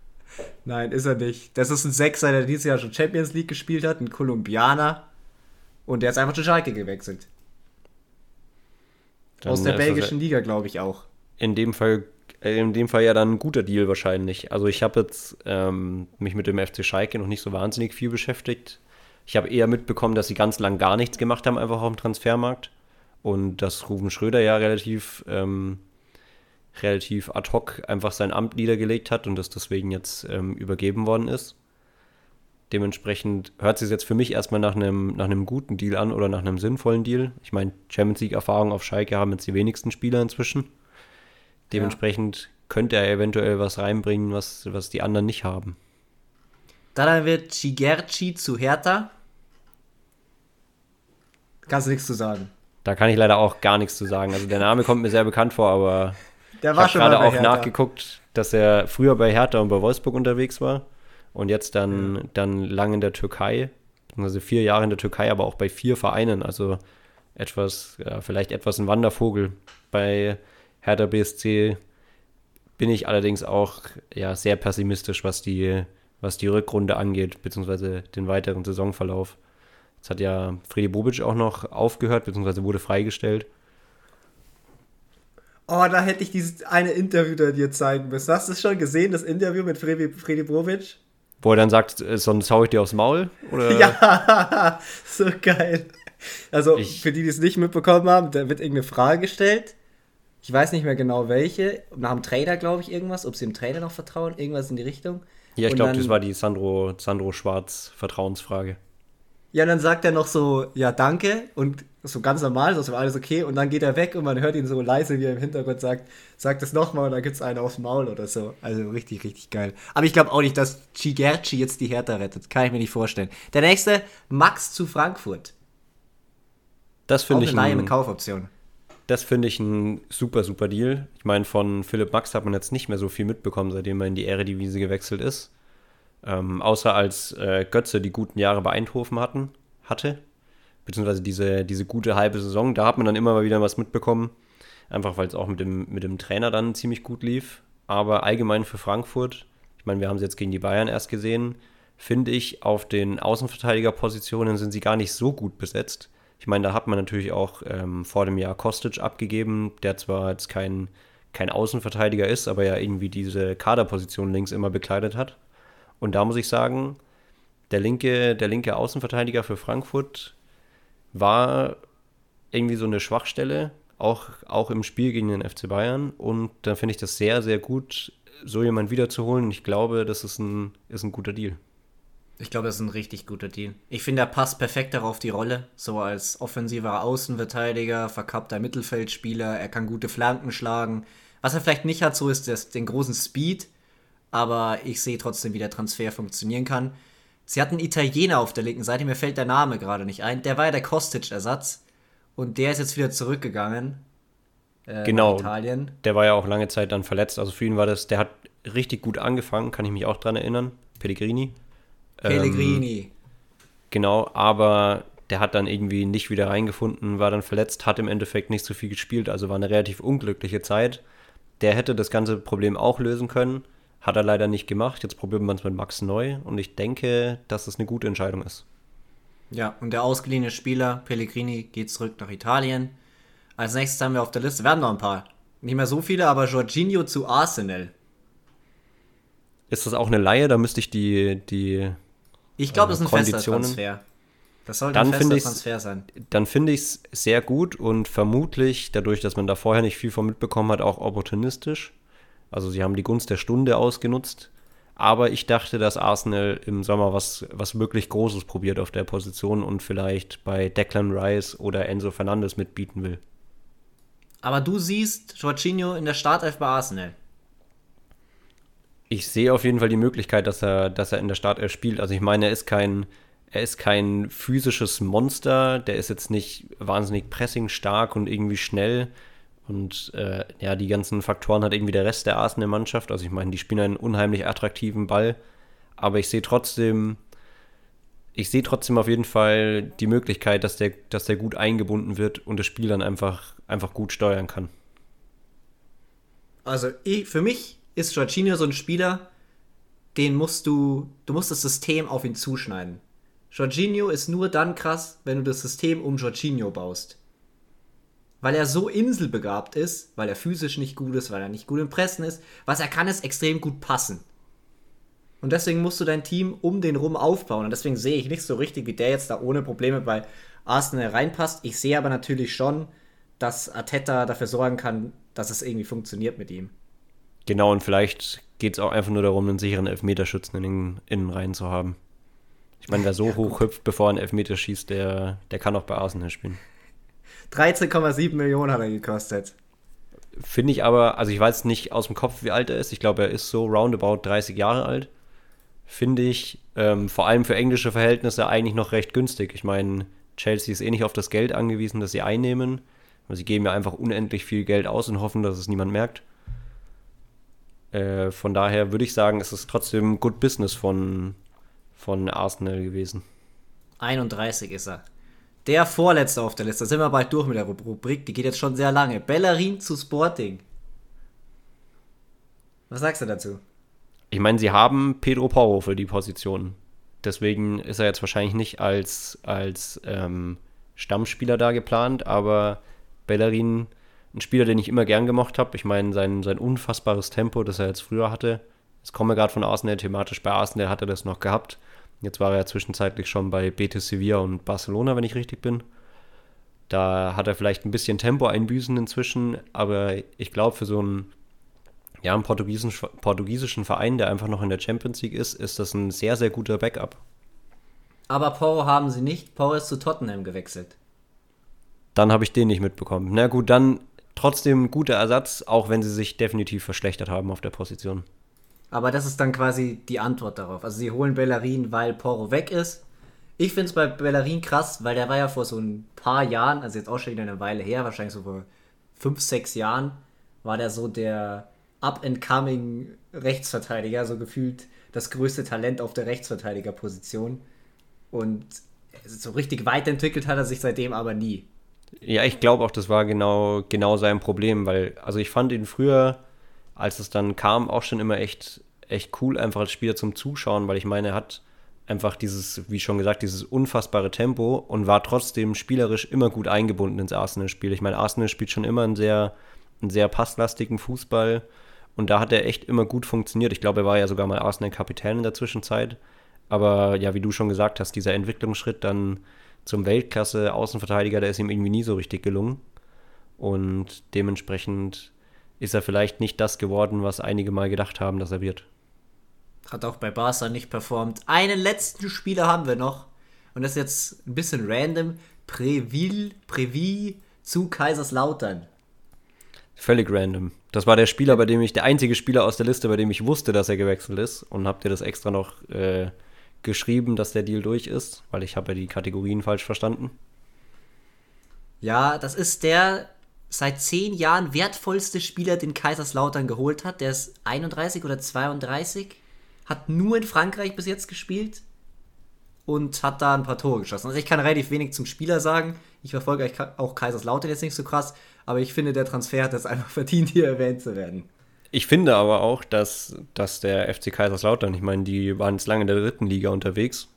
Nein, ist er nicht. Das ist ein Sechser, der dieses Jahr schon Champions League gespielt hat, ein Kolumbianer. Und der ist einfach zu Schalke gewechselt. Dann Aus der belgischen Liga, glaube ich auch. In dem Fall äh, in dem Fall ja dann ein guter Deal wahrscheinlich. Also ich habe jetzt ähm, mich mit dem FC Schalke noch nicht so wahnsinnig viel beschäftigt. Ich habe eher mitbekommen, dass sie ganz lang gar nichts gemacht haben, einfach auf dem Transfermarkt. Und dass Ruben Schröder ja relativ, ähm, relativ ad hoc einfach sein Amt niedergelegt hat und das deswegen jetzt ähm, übergeben worden ist. Dementsprechend hört sich jetzt für mich erstmal nach einem, nach einem guten Deal an oder nach einem sinnvollen Deal. Ich meine, Champions League-Erfahrung auf Schalke haben jetzt die wenigsten Spieler inzwischen. Dementsprechend ja. könnte er eventuell was reinbringen, was, was die anderen nicht haben. Dann wird Chigerci zu Hertha. Kannst du nichts zu sagen. Da kann ich leider auch gar nichts zu sagen. Also der Name kommt mir sehr bekannt vor, aber der war ich habe gerade auch Hertha. nachgeguckt, dass er früher bei Hertha und bei Wolfsburg unterwegs war und jetzt dann, ja. dann lang in der Türkei, also vier Jahre in der Türkei, aber auch bei vier Vereinen. Also etwas, ja, vielleicht etwas ein Wandervogel. Bei Hertha BSC bin ich allerdings auch ja, sehr pessimistisch, was die, was die Rückrunde angeht, beziehungsweise den weiteren Saisonverlauf. Jetzt hat ja Freddy Bobic auch noch aufgehört, beziehungsweise wurde freigestellt. Oh, da hätte ich dieses eine Interview da dir zeigen müssen. Hast du es schon gesehen, das Interview mit Freddy, Freddy Bobic? Wo er dann sagt, äh, sonst hau ich dir aufs Maul? Oder? Ja, so geil. Also, ich, für die, die es nicht mitbekommen haben, da wird irgendeine Frage gestellt ich weiß nicht mehr genau welche. Nach dem Trainer, glaube ich, irgendwas. Ob sie dem Trainer noch vertrauen, irgendwas in die Richtung. Ja, ich glaube, das war die Sandro, Sandro Schwarz Vertrauensfrage. Ja, dann sagt er noch so, ja, danke. Und so ganz normal, so alles okay. Und dann geht er weg und man hört ihn so leise, wie er im Hintergrund sagt, sagt es nochmal und dann gibt es einen aufs Maul oder so. Also richtig, richtig geil. Aber ich glaube auch nicht, dass Chigerci jetzt die Hertha rettet. Kann ich mir nicht vorstellen. Der nächste, Max zu Frankfurt. Das finde ich. Eine mit Kaufoption. Das finde ich ein super, super Deal. Ich meine, von Philipp Max hat man jetzt nicht mehr so viel mitbekommen, seitdem er in die Ehre-Divise gewechselt ist. Ähm, außer als äh, Götze die guten Jahre bei Eindhoven hatten, hatte. Beziehungsweise diese, diese gute halbe Saison. Da hat man dann immer mal wieder was mitbekommen. Einfach weil es auch mit dem, mit dem Trainer dann ziemlich gut lief. Aber allgemein für Frankfurt, ich meine, wir haben es jetzt gegen die Bayern erst gesehen, finde ich, auf den Außenverteidigerpositionen sind sie gar nicht so gut besetzt. Ich meine, da hat man natürlich auch ähm, vor dem Jahr Kostic abgegeben, der zwar jetzt kein, kein Außenverteidiger ist, aber ja irgendwie diese Kaderposition links immer bekleidet hat. Und da muss ich sagen, der linke, der linke Außenverteidiger für Frankfurt war irgendwie so eine Schwachstelle, auch, auch im Spiel gegen den FC Bayern. Und da finde ich das sehr, sehr gut, so jemanden wiederzuholen. Und ich glaube, das ist ein, ist ein guter Deal. Ich glaube, das ist ein richtig guter Deal. Ich finde, er passt perfekt darauf die Rolle. So als offensiver Außenverteidiger, verkappter Mittelfeldspieler. Er kann gute Flanken schlagen. Was er vielleicht nicht hat, so ist das, den großen Speed. Aber ich sehe trotzdem, wie der Transfer funktionieren kann. Sie hatten einen Italiener auf der linken Seite, mir fällt der Name gerade nicht ein. Der war ja der Kostic-Ersatz. Und der ist jetzt wieder zurückgegangen. Äh, genau. Italien. Der war ja auch lange Zeit dann verletzt. Also für ihn war das, der hat richtig gut angefangen, kann ich mich auch dran erinnern. Pellegrini. Pellegrini. Ähm, genau, aber der hat dann irgendwie nicht wieder reingefunden, war dann verletzt, hat im Endeffekt nicht so viel gespielt, also war eine relativ unglückliche Zeit. Der hätte das ganze Problem auch lösen können, hat er leider nicht gemacht. Jetzt probieren wir es mit Max neu und ich denke, dass es eine gute Entscheidung ist. Ja, und der ausgeliehene Spieler Pellegrini geht zurück nach Italien. Als nächstes haben wir auf der Liste, wir haben noch ein paar. Nicht mehr so viele, aber Jorginho zu Arsenal. Ist das auch eine Laie? Da müsste ich die. die ich glaube, äh, das ist ein fester Transfer. Das sollte dann ein fester Transfer sein. Dann finde ich es sehr gut und vermutlich, dadurch, dass man da vorher nicht viel von mitbekommen hat, auch opportunistisch. Also sie haben die Gunst der Stunde ausgenutzt. Aber ich dachte, dass Arsenal im Sommer was, was wirklich Großes probiert auf der Position und vielleicht bei Declan Rice oder Enzo Fernandes mitbieten will. Aber du siehst Jorginho in der Startelf bei Arsenal. Ich sehe auf jeden Fall die Möglichkeit, dass er, dass er in der Startelf spielt. Also ich meine, er ist kein, er ist kein physisches Monster, der ist jetzt nicht wahnsinnig pressing stark und irgendwie schnell. Und äh, ja, die ganzen Faktoren hat irgendwie der Rest der Arsenal-Mannschaft. Also ich meine, die spielen einen unheimlich attraktiven Ball. Aber ich sehe trotzdem, ich sehe trotzdem auf jeden Fall die Möglichkeit, dass der, dass der gut eingebunden wird und das Spiel dann einfach, einfach gut steuern kann. Also ich, für mich ist Jorginho so ein Spieler, den musst du, du musst das System auf ihn zuschneiden. Jorginho ist nur dann krass, wenn du das System um Jorginho baust. Weil er so inselbegabt ist, weil er physisch nicht gut ist, weil er nicht gut im Pressen ist. Was er kann, ist extrem gut passen. Und deswegen musst du dein Team um den rum aufbauen. Und deswegen sehe ich nicht so richtig, wie der jetzt da ohne Probleme bei Arsenal reinpasst. Ich sehe aber natürlich schon, dass Arteta dafür sorgen kann, dass es irgendwie funktioniert mit ihm. Genau, und vielleicht geht es auch einfach nur darum, einen sicheren Elfmeterschützen in den Innenreihen zu haben. Ich meine, wer so ja, hoch hüpft, bevor er einen Elfmeter schießt, der, der kann auch bei Arsenal spielen. 13,7 Millionen hat er gekostet. Finde ich aber, also ich weiß nicht aus dem Kopf, wie alt er ist. Ich glaube, er ist so roundabout 30 Jahre alt. Finde ich ähm, vor allem für englische Verhältnisse eigentlich noch recht günstig. Ich meine, Chelsea ist eh nicht auf das Geld angewiesen, das sie einnehmen. Sie geben ja einfach unendlich viel Geld aus und hoffen, dass es niemand merkt. Äh, von daher würde ich sagen, es ist trotzdem Good Business von, von Arsenal gewesen. 31 ist er. Der vorletzte auf der Liste. Da sind wir bald durch mit der Rubrik. Die geht jetzt schon sehr lange. Bellerin zu Sporting. Was sagst du dazu? Ich meine, sie haben Pedro Porro für die Position. Deswegen ist er jetzt wahrscheinlich nicht als, als ähm, Stammspieler da geplant, aber Bellerin, ein Spieler, den ich immer gern gemocht habe. Ich meine, sein, sein unfassbares Tempo, das er jetzt früher hatte. Es komme gerade von Arsenal thematisch. Bei Arsenal hat er das noch gehabt. Jetzt war er ja zwischenzeitlich schon bei Betis Sevilla und Barcelona, wenn ich richtig bin. Da hat er vielleicht ein bisschen Tempo einbüßen inzwischen, aber ich glaube, für so einen, ja, einen portugiesischen, portugiesischen Verein, der einfach noch in der Champions League ist, ist das ein sehr, sehr guter Backup. Aber Porro haben sie nicht. Porro ist zu Tottenham gewechselt. Dann habe ich den nicht mitbekommen. Na gut, dann trotzdem guter Ersatz, auch wenn sie sich definitiv verschlechtert haben auf der Position. Aber das ist dann quasi die Antwort darauf. Also sie holen Bellerin, weil Porro weg ist. Ich finde es bei Bellerin krass, weil der war ja vor so ein paar Jahren, also jetzt auch schon wieder eine Weile her, wahrscheinlich so vor fünf, sechs Jahren, war der so der up-and-coming Rechtsverteidiger, so gefühlt das größte Talent auf der Rechtsverteidigerposition. Und so richtig weiterentwickelt hat er sich seitdem aber nie. Ja, ich glaube auch, das war genau, genau sein Problem, weil, also ich fand ihn früher als es dann kam, auch schon immer echt, echt cool, einfach als Spieler zum Zuschauen, weil ich meine, er hat einfach dieses, wie schon gesagt, dieses unfassbare Tempo und war trotzdem spielerisch immer gut eingebunden ins Arsenal-Spiel. Ich meine, Arsenal spielt schon immer einen sehr, einen sehr passlastigen Fußball und da hat er echt immer gut funktioniert. Ich glaube, er war ja sogar mal Arsenal-Kapitän in der Zwischenzeit. Aber ja, wie du schon gesagt hast, dieser Entwicklungsschritt dann zum Weltklasse-Außenverteidiger, der ist ihm irgendwie nie so richtig gelungen. Und dementsprechend ist er vielleicht nicht das geworden, was einige mal gedacht haben, dass er wird. Hat auch bei Barca nicht performt. Einen letzten Spieler haben wir noch. Und das ist jetzt ein bisschen random. Preville, Previ zu Kaiserslautern. Völlig random. Das war der Spieler, bei dem ich, der einzige Spieler aus der Liste, bei dem ich wusste, dass er gewechselt ist. Und habt ihr das extra noch äh, geschrieben, dass der Deal durch ist? Weil ich habe ja die Kategorien falsch verstanden. Ja, das ist der, seit zehn Jahren wertvollste Spieler, den Kaiserslautern geholt hat. Der ist 31 oder 32, hat nur in Frankreich bis jetzt gespielt und hat da ein paar Tore geschossen. Also ich kann relativ wenig zum Spieler sagen. Ich verfolge auch Kaiserslautern jetzt nicht so krass, aber ich finde, der Transfer hat es einfach verdient, hier erwähnt zu werden. Ich finde aber auch, dass, dass der FC Kaiserslautern, ich meine, die waren jetzt lange in der dritten Liga unterwegs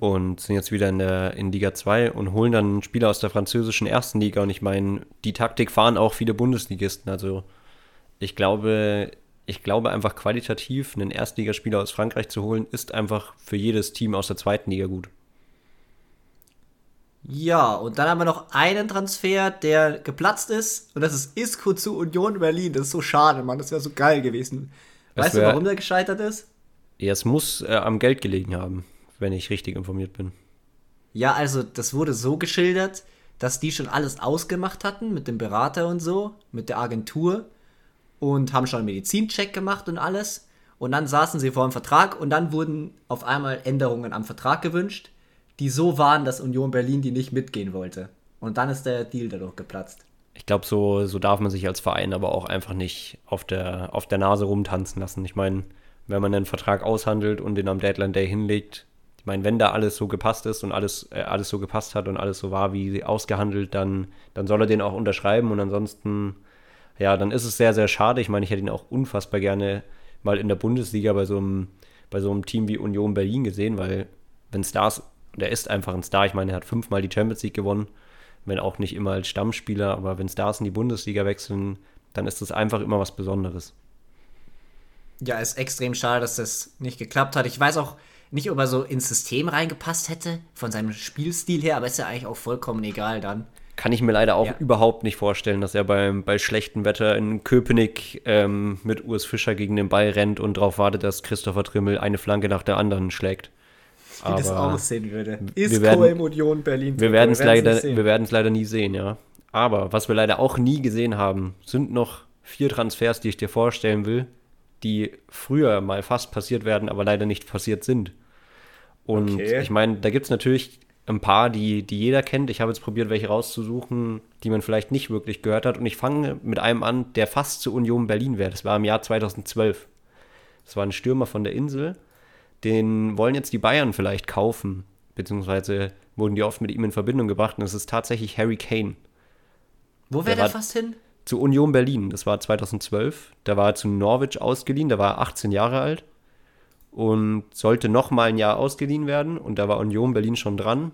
und sind jetzt wieder in der in Liga 2 und holen dann Spieler aus der französischen ersten Liga. Und ich meine, die Taktik fahren auch viele Bundesligisten. Also Ich glaube, ich glaube einfach qualitativ einen Erstligaspieler aus Frankreich zu holen, ist einfach für jedes Team aus der zweiten Liga gut. Ja, und dann haben wir noch einen Transfer, der geplatzt ist. Und das ist Isco zu Union Berlin. Das ist so schade, Mann. Das wäre so geil gewesen. Das weißt du, wär- warum der gescheitert ist? Ja, es muss äh, am Geld gelegen haben, wenn ich richtig informiert bin. Ja, also das wurde so geschildert, dass die schon alles ausgemacht hatten mit dem Berater und so, mit der Agentur und haben schon einen Medizincheck gemacht und alles. Und dann saßen sie vor dem Vertrag und dann wurden auf einmal Änderungen am Vertrag gewünscht, die so waren, dass Union Berlin die nicht mitgehen wollte. Und dann ist der Deal dadurch geplatzt. Ich glaube, so, so darf man sich als Verein aber auch einfach nicht auf der, auf der Nase rumtanzen lassen. Ich meine, wenn man einen Vertrag aushandelt und den am Deadline Day hinlegt, ich meine, wenn da alles so gepasst ist und alles, äh, alles so gepasst hat und alles so war wie ausgehandelt, dann, dann soll er den auch unterschreiben und ansonsten, ja, dann ist es sehr, sehr schade. Ich meine, ich hätte ihn auch unfassbar gerne mal in der Bundesliga bei so einem, bei so einem Team wie Union Berlin gesehen, weil wenn Stars, der ist einfach ein Star, ich meine, er hat fünfmal die Champions League gewonnen, wenn auch nicht immer als Stammspieler, aber wenn Stars in die Bundesliga wechseln, dann ist das einfach immer was Besonderes. Ja, ist extrem schade, dass das nicht geklappt hat. Ich weiß auch nicht, ob er so ins System reingepasst hätte, von seinem Spielstil her, aber ist ja eigentlich auch vollkommen egal dann. Kann ich mir leider auch Ja. überhaupt nicht vorstellen, dass er beim, bei schlechtem Wetter in Köpenick ähm, mit Urs Fischer gegen den Ball rennt und darauf wartet, dass Christopher Trimmel eine Flanke nach der anderen schlägt. Wie das Aber aussehen würde. werden- im Union Berlin. Wir werden es leider, wir leider nie sehen, ja. Aber was wir leider auch nie gesehen haben, sind noch vier Transfers, die ich dir vorstellen will, die früher mal fast passiert werden, aber leider nicht passiert sind. Und Okay. ich meine, da gibt es natürlich ein paar, die, die jeder kennt. Ich habe jetzt probiert, welche rauszusuchen, die man vielleicht nicht wirklich gehört hat. Und ich fange mit einem an, der fast zur Union Berlin wäre. Das war im Jahr 2012. Das war ein Stürmer von der Insel. Den wollen jetzt die Bayern vielleicht kaufen. Beziehungsweise wurden die oft mit ihm in Verbindung gebracht. Und es ist tatsächlich Harry Kane Wo Der wäre der war- fast hin? Zu Union Berlin. Das war 2012. Da war er zu Norwich ausgeliehen. Da war er 18 Jahre alt und sollte noch mal ein Jahr ausgeliehen werden. Und da war Union Berlin schon dran.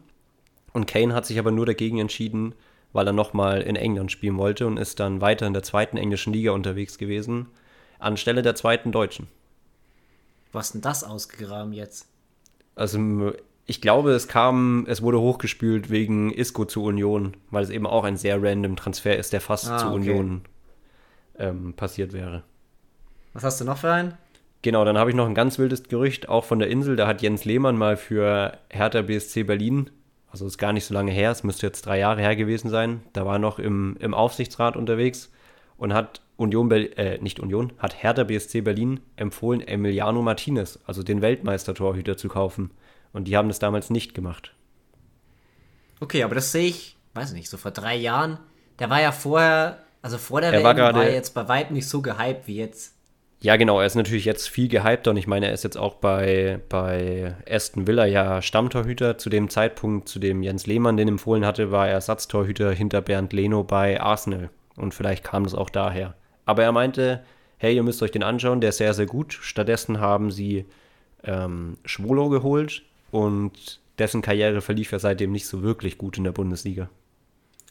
Und Kane hat sich aber nur dagegen entschieden, weil er noch mal in England spielen wollte und ist dann weiter in der zweiten englischen Liga unterwegs gewesen, anstelle der zweiten deutschen. Was denn das ausgegraben jetzt? Also ich glaube, es kam, es wurde hochgespült wegen Isco zu Union, weil es eben auch ein sehr random Transfer ist, der fast Ah, zu okay. Union ähm, passiert wäre. Was hast du noch für einen? Genau, dann habe ich noch ein ganz wildes Gerücht, auch von der Insel. Da hat Jens Lehmann mal für Hertha BSC Berlin, also ist gar nicht so lange her, es müsste jetzt drei Jahre her gewesen sein, da war er noch im, im Aufsichtsrat unterwegs und hat Union, äh, nicht Union, hat Hertha BSC Berlin empfohlen, Emiliano Martinez, also den Weltmeistertorhüter, zu kaufen. Und die haben das damals nicht gemacht. Okay, aber das sehe ich, weiß nicht, so vor drei Jahren. Der war ja vorher, also vor der Er WM war war, gerade- er jetzt bei weitem nicht so gehypt wie jetzt. Ja, genau, er ist natürlich jetzt viel gehypter und ich meine, er ist jetzt auch bei, bei Aston Villa ja Stammtorhüter. Zu dem Zeitpunkt, zu dem Jens Lehmann den empfohlen hatte, war er Ersatztorhüter hinter Bernd Leno bei Arsenal. Und vielleicht kam das auch daher. Aber er meinte, hey, ihr müsst euch den anschauen, der ist sehr, sehr gut. Stattdessen haben sie ähm, Schwolo geholt und dessen Karriere verlief ja seitdem nicht so wirklich gut in der Bundesliga.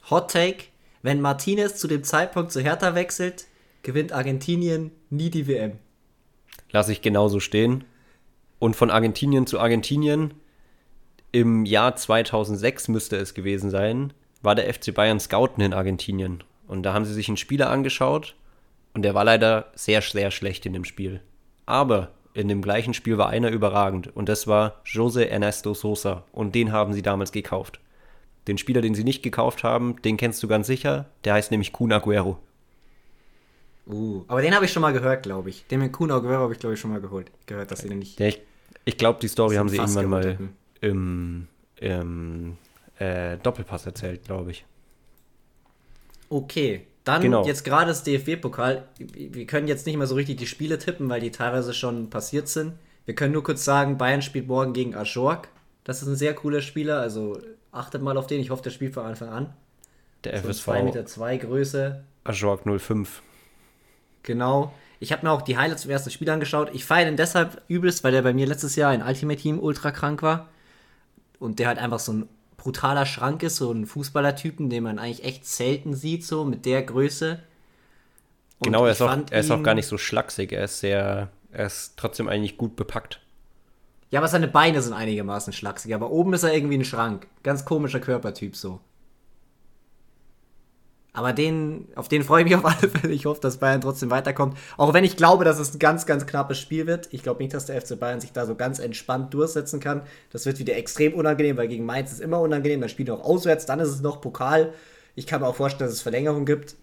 Hot Take, wenn Martinez zu dem Zeitpunkt zu Hertha wechselt, gewinnt Argentinien nie die WM. Lasse ich genauso stehen. Und von Argentinien zu Argentinien, im Jahr 2006 müsste es gewesen sein, war der FC Bayern Scouten in Argentinien. Und da haben sie sich einen Spieler angeschaut und der war leider sehr, sehr schlecht in dem Spiel. Aber in dem gleichen Spiel war einer überragend und das war Jose Ernesto Sosa und den haben sie damals gekauft. Den Spieler, den sie nicht gekauft haben, den kennst du ganz sicher, der heißt nämlich Kun Aguero. Uh, aber den habe ich schon mal gehört, glaube ich. Den mit Kuhn Aguero habe ich, glaube ich, schon mal geholt, gehört, dass sie den nicht. Ja, ich ich glaube, die Story haben sie irgendwann mal im, im äh, Doppelpass erzählt, glaube ich. Okay, dann Genau. jetzt gerade das DFB-Pokal. Wir können jetzt nicht mehr so richtig die Spiele tippen, weil die teilweise schon passiert sind. Wir können nur kurz sagen, Bayern spielt morgen gegen Ajorg. Das ist ein sehr cooler Spieler, also achtet mal auf den. Ich hoffe, der spielt von Anfang an. Der So FSV 2,2 Meter zwei Größe. Ajorg 05. Genau. Ich habe mir auch die Highlights zum ersten Spiel angeschaut. Ich feiere den deshalb übelst, weil der bei mir letztes Jahr in Ultimate Team ultra krank war. Und der halt einfach so ein brutaler Schrank ist, so ein Fußballertypen, den man eigentlich echt selten sieht, so mit der Größe. Und genau, er ist, auch, er ist auch gar nicht so schlaksig. Er ist sehr, er ist trotzdem eigentlich gut bepackt. Ja, aber seine Beine sind einigermaßen schlaksig, aber oben ist er irgendwie ein Schrank. Ganz komischer Körpertyp so. Aber den, auf den freue ich mich auf alle Fälle. Ich hoffe, dass Bayern trotzdem weiterkommt. Auch wenn ich glaube, dass es ein ganz, ganz knappes Spiel wird. Ich glaube nicht, dass der FC Bayern sich da so ganz entspannt durchsetzen kann. Das wird wieder extrem unangenehm, weil gegen Mainz ist immer unangenehm. Dann spielt auch auswärts, dann ist es noch Pokal. Ich kann mir auch vorstellen, dass es Verlängerung gibt.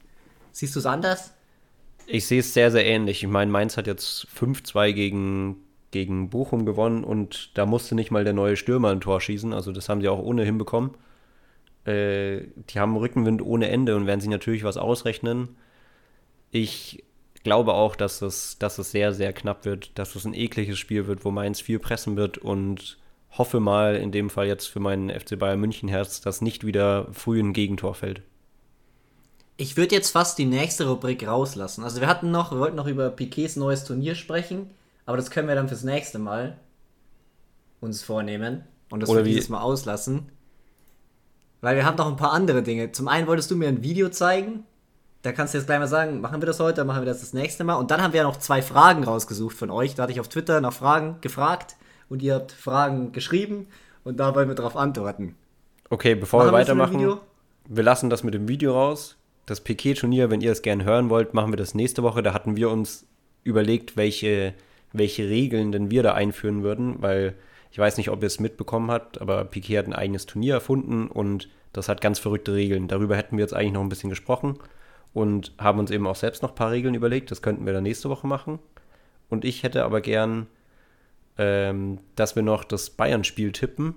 Siehst du es anders? Ich sehe es sehr, sehr ähnlich. Ich meine, Mainz hat jetzt 5-2 gegen, gegen Bochum gewonnen und da musste nicht mal der neue Stürmer ein Tor schießen. Also das haben sie auch ohne hinbekommen. Äh, die haben Rückenwind ohne Ende und werden sich natürlich was ausrechnen. Ich glaube auch, dass es, dass es sehr, sehr knapp wird, dass es ein ekliges Spiel wird, wo Mainz viel pressen wird und hoffe mal in dem Fall jetzt für meinen FC Bayern München Herz, dass nicht wieder früh ein Gegentor fällt. Ich würde jetzt fast die nächste Rubrik rauslassen. Also wir hatten noch, wir wollten noch über Piquets neues Turnier sprechen, aber das können wir dann fürs nächste Mal uns vornehmen und das Oder für dieses Mal auslassen. Weil wir haben noch ein paar andere Dinge. Zum einen wolltest du mir ein Video zeigen. Da kannst du jetzt gleich mal sagen, machen wir das heute, machen wir das das nächste Mal. Und dann haben wir noch zwei Fragen rausgesucht von euch. Da hatte ich auf Twitter nach Fragen gefragt und ihr habt Fragen geschrieben und da wollen wir darauf antworten. Okay, bevor machen wir weitermachen, wir lassen das mit dem Video raus das Piquet-Turnier, wenn ihr es gerne hören wollt, machen wir das nächste Woche. Da hatten wir uns überlegt, welche, welche Regeln denn wir da einführen würden, weil ich weiß nicht, ob ihr es mitbekommen habt, aber Piquet hat ein eigenes Turnier erfunden und das hat ganz verrückte Regeln. Darüber hätten wir jetzt eigentlich noch ein bisschen gesprochen und haben uns eben auch selbst noch ein paar Regeln überlegt. Das könnten wir dann nächste Woche machen. Und ich hätte aber gern, ähm, dass wir noch das Bayern-Spiel tippen.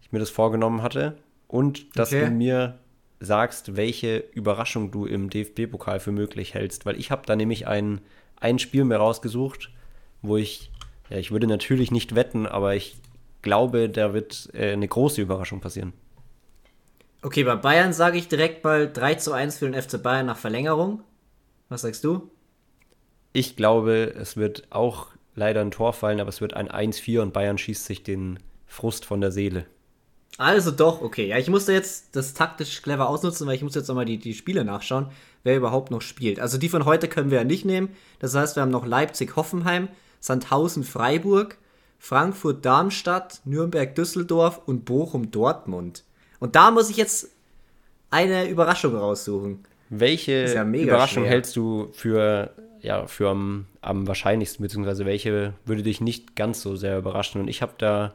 Ich mir das vorgenommen hatte. Und dass okay. du mir sagst, welche Überraschung du im DFB-Pokal für möglich hältst. Weil ich habe da nämlich ein, ein Spiel mir rausgesucht, wo ich, ja, ich würde natürlich nicht wetten, aber ich glaube, da wird äh, eine große Überraschung passieren. Okay, bei Bayern sage ich direkt mal 3 zu 1 für den FC Bayern nach Verlängerung. Was sagst du? Ich glaube, es wird auch leider ein Tor fallen, aber es wird ein 1-4 und Bayern schießt sich den Frust von der Seele. Also doch, okay. Ja, ich musste jetzt das taktisch clever ausnutzen, weil ich muss jetzt nochmal die, die Spiele nachschauen, wer überhaupt noch spielt. Also die von heute können wir ja nicht nehmen. Das heißt, wir haben noch Leipzig-Hoffenheim, Sandhausen-Freiburg, Frankfurt-Darmstadt, Nürnberg-Düsseldorf und Bochum-Dortmund. Und da muss ich jetzt eine Überraschung raussuchen. Welche ja Überraschung schwer. hältst du für, ja, für am, am wahrscheinlichsten, beziehungsweise welche würde dich nicht ganz so sehr überraschen? Und ich habe da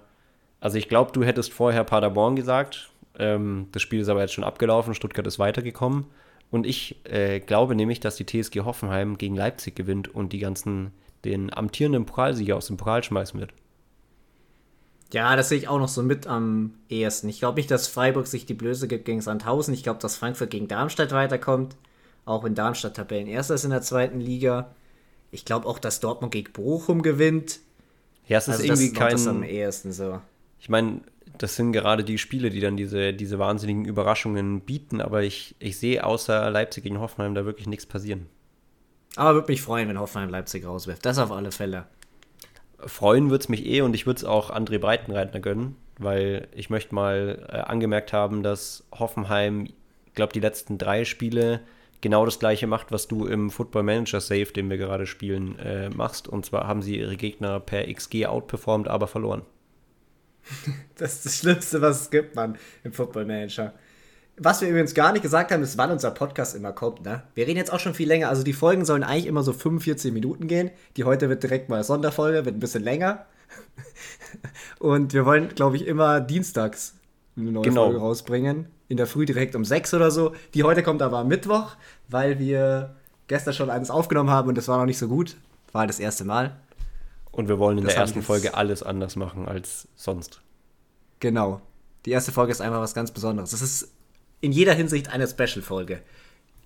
also ich glaube, du hättest vorher Paderborn gesagt. Ähm, das Spiel ist aber jetzt schon abgelaufen. Stuttgart ist weitergekommen. Und ich äh, glaube nämlich, dass die TSG Hoffenheim gegen Leipzig gewinnt und die ganzen, den amtierenden Pokalsieger aus dem Pokal schmeißen wird. Ja, das sehe ich auch noch so mit am ehesten. Ich glaube nicht, dass Freiburg sich die Blöße gibt gegen Sandhausen. Ich glaube, dass Frankfurt gegen Darmstadt weiterkommt. Auch wenn Darmstadt Tabellenerster ist in der zweiten Liga. Ich glaube auch, dass Dortmund gegen Bochum gewinnt. Ja, es ist also irgendwie das kein. Das am ehesten so ich meine, das sind gerade die Spiele, die dann diese, diese wahnsinnigen Überraschungen bieten, aber ich, ich sehe außer Leipzig gegen Hoffenheim da wirklich nichts passieren. Aber würde mich freuen, wenn Hoffenheim Leipzig rauswirft. Das auf alle Fälle. Freuen würde es mich eh und ich würde es auch André Breitenreitner gönnen, weil ich möchte mal äh, angemerkt haben, dass Hoffenheim, ich glaube, die letzten drei Spiele genau das gleiche macht, was du im Football Manager Save, den wir gerade spielen, äh, machst. Und zwar haben sie ihre Gegner per XG outperformed, aber verloren. Das ist das Schlimmste, was es gibt, Mann, im Football Manager. Was wir übrigens gar nicht gesagt haben, ist, wann unser Podcast immer kommt, ne? Wir reden jetzt auch schon viel länger. Also die Folgen sollen eigentlich immer so 45 Minuten gehen. Die heute wird direkt mal Sonderfolge, wird ein bisschen länger. Und wir wollen, glaube ich, immer dienstags eine neue genau. Folge rausbringen. In der Früh direkt um 6 oder so. Die heute kommt aber am Mittwoch, weil wir gestern schon eines aufgenommen haben und das war noch nicht so gut. War das erste Mal. Und wir wollen in das der ersten Folge alles anders machen als sonst. Genau. Die erste Folge ist einfach was ganz Besonderes. Das ist in jeder Hinsicht eine Special-Folge.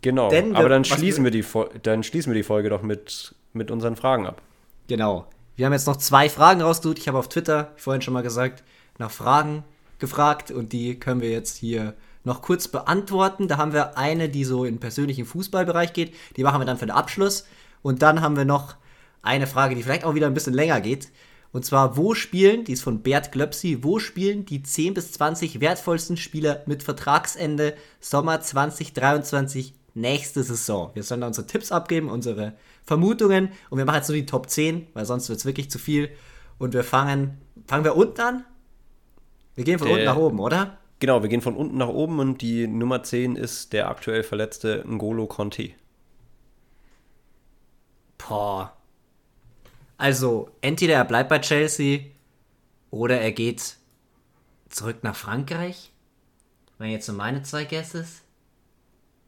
Genau. Denn Aber dann schließen, wir die, dann schließen wir die Folge doch mit, mit unseren Fragen ab. Genau. Wir haben jetzt noch zwei Fragen rausgesucht. Ich habe auf Twitter, vorhin schon mal gesagt, nach Fragen gefragt und die können wir jetzt hier noch kurz beantworten. Da haben wir eine, die so in persönlichen Fußballbereich geht. Die machen wir dann für den Abschluss. Und dann haben wir noch eine Frage, die vielleicht auch wieder ein bisschen länger geht. Und zwar, wo spielen, die ist von Bert Glöpsi, wo spielen die 10 bis 20 wertvollsten Spieler mit Vertragsende Sommer 2023 nächste Saison. Wir sollen da unsere Tipps abgeben, unsere Vermutungen und wir machen jetzt nur die Top 10, weil sonst wird es wirklich zu viel. Und wir fangen, fangen wir unten an? Wir gehen von der, unten nach oben, oder? Genau, wir gehen von unten nach oben und die Nummer 10 ist der aktuell verletzte Ngolo Conte. Boah. Also, entweder er bleibt bei Chelsea oder er geht zurück nach Frankreich. Wenn jetzt so meine zwei Guesses.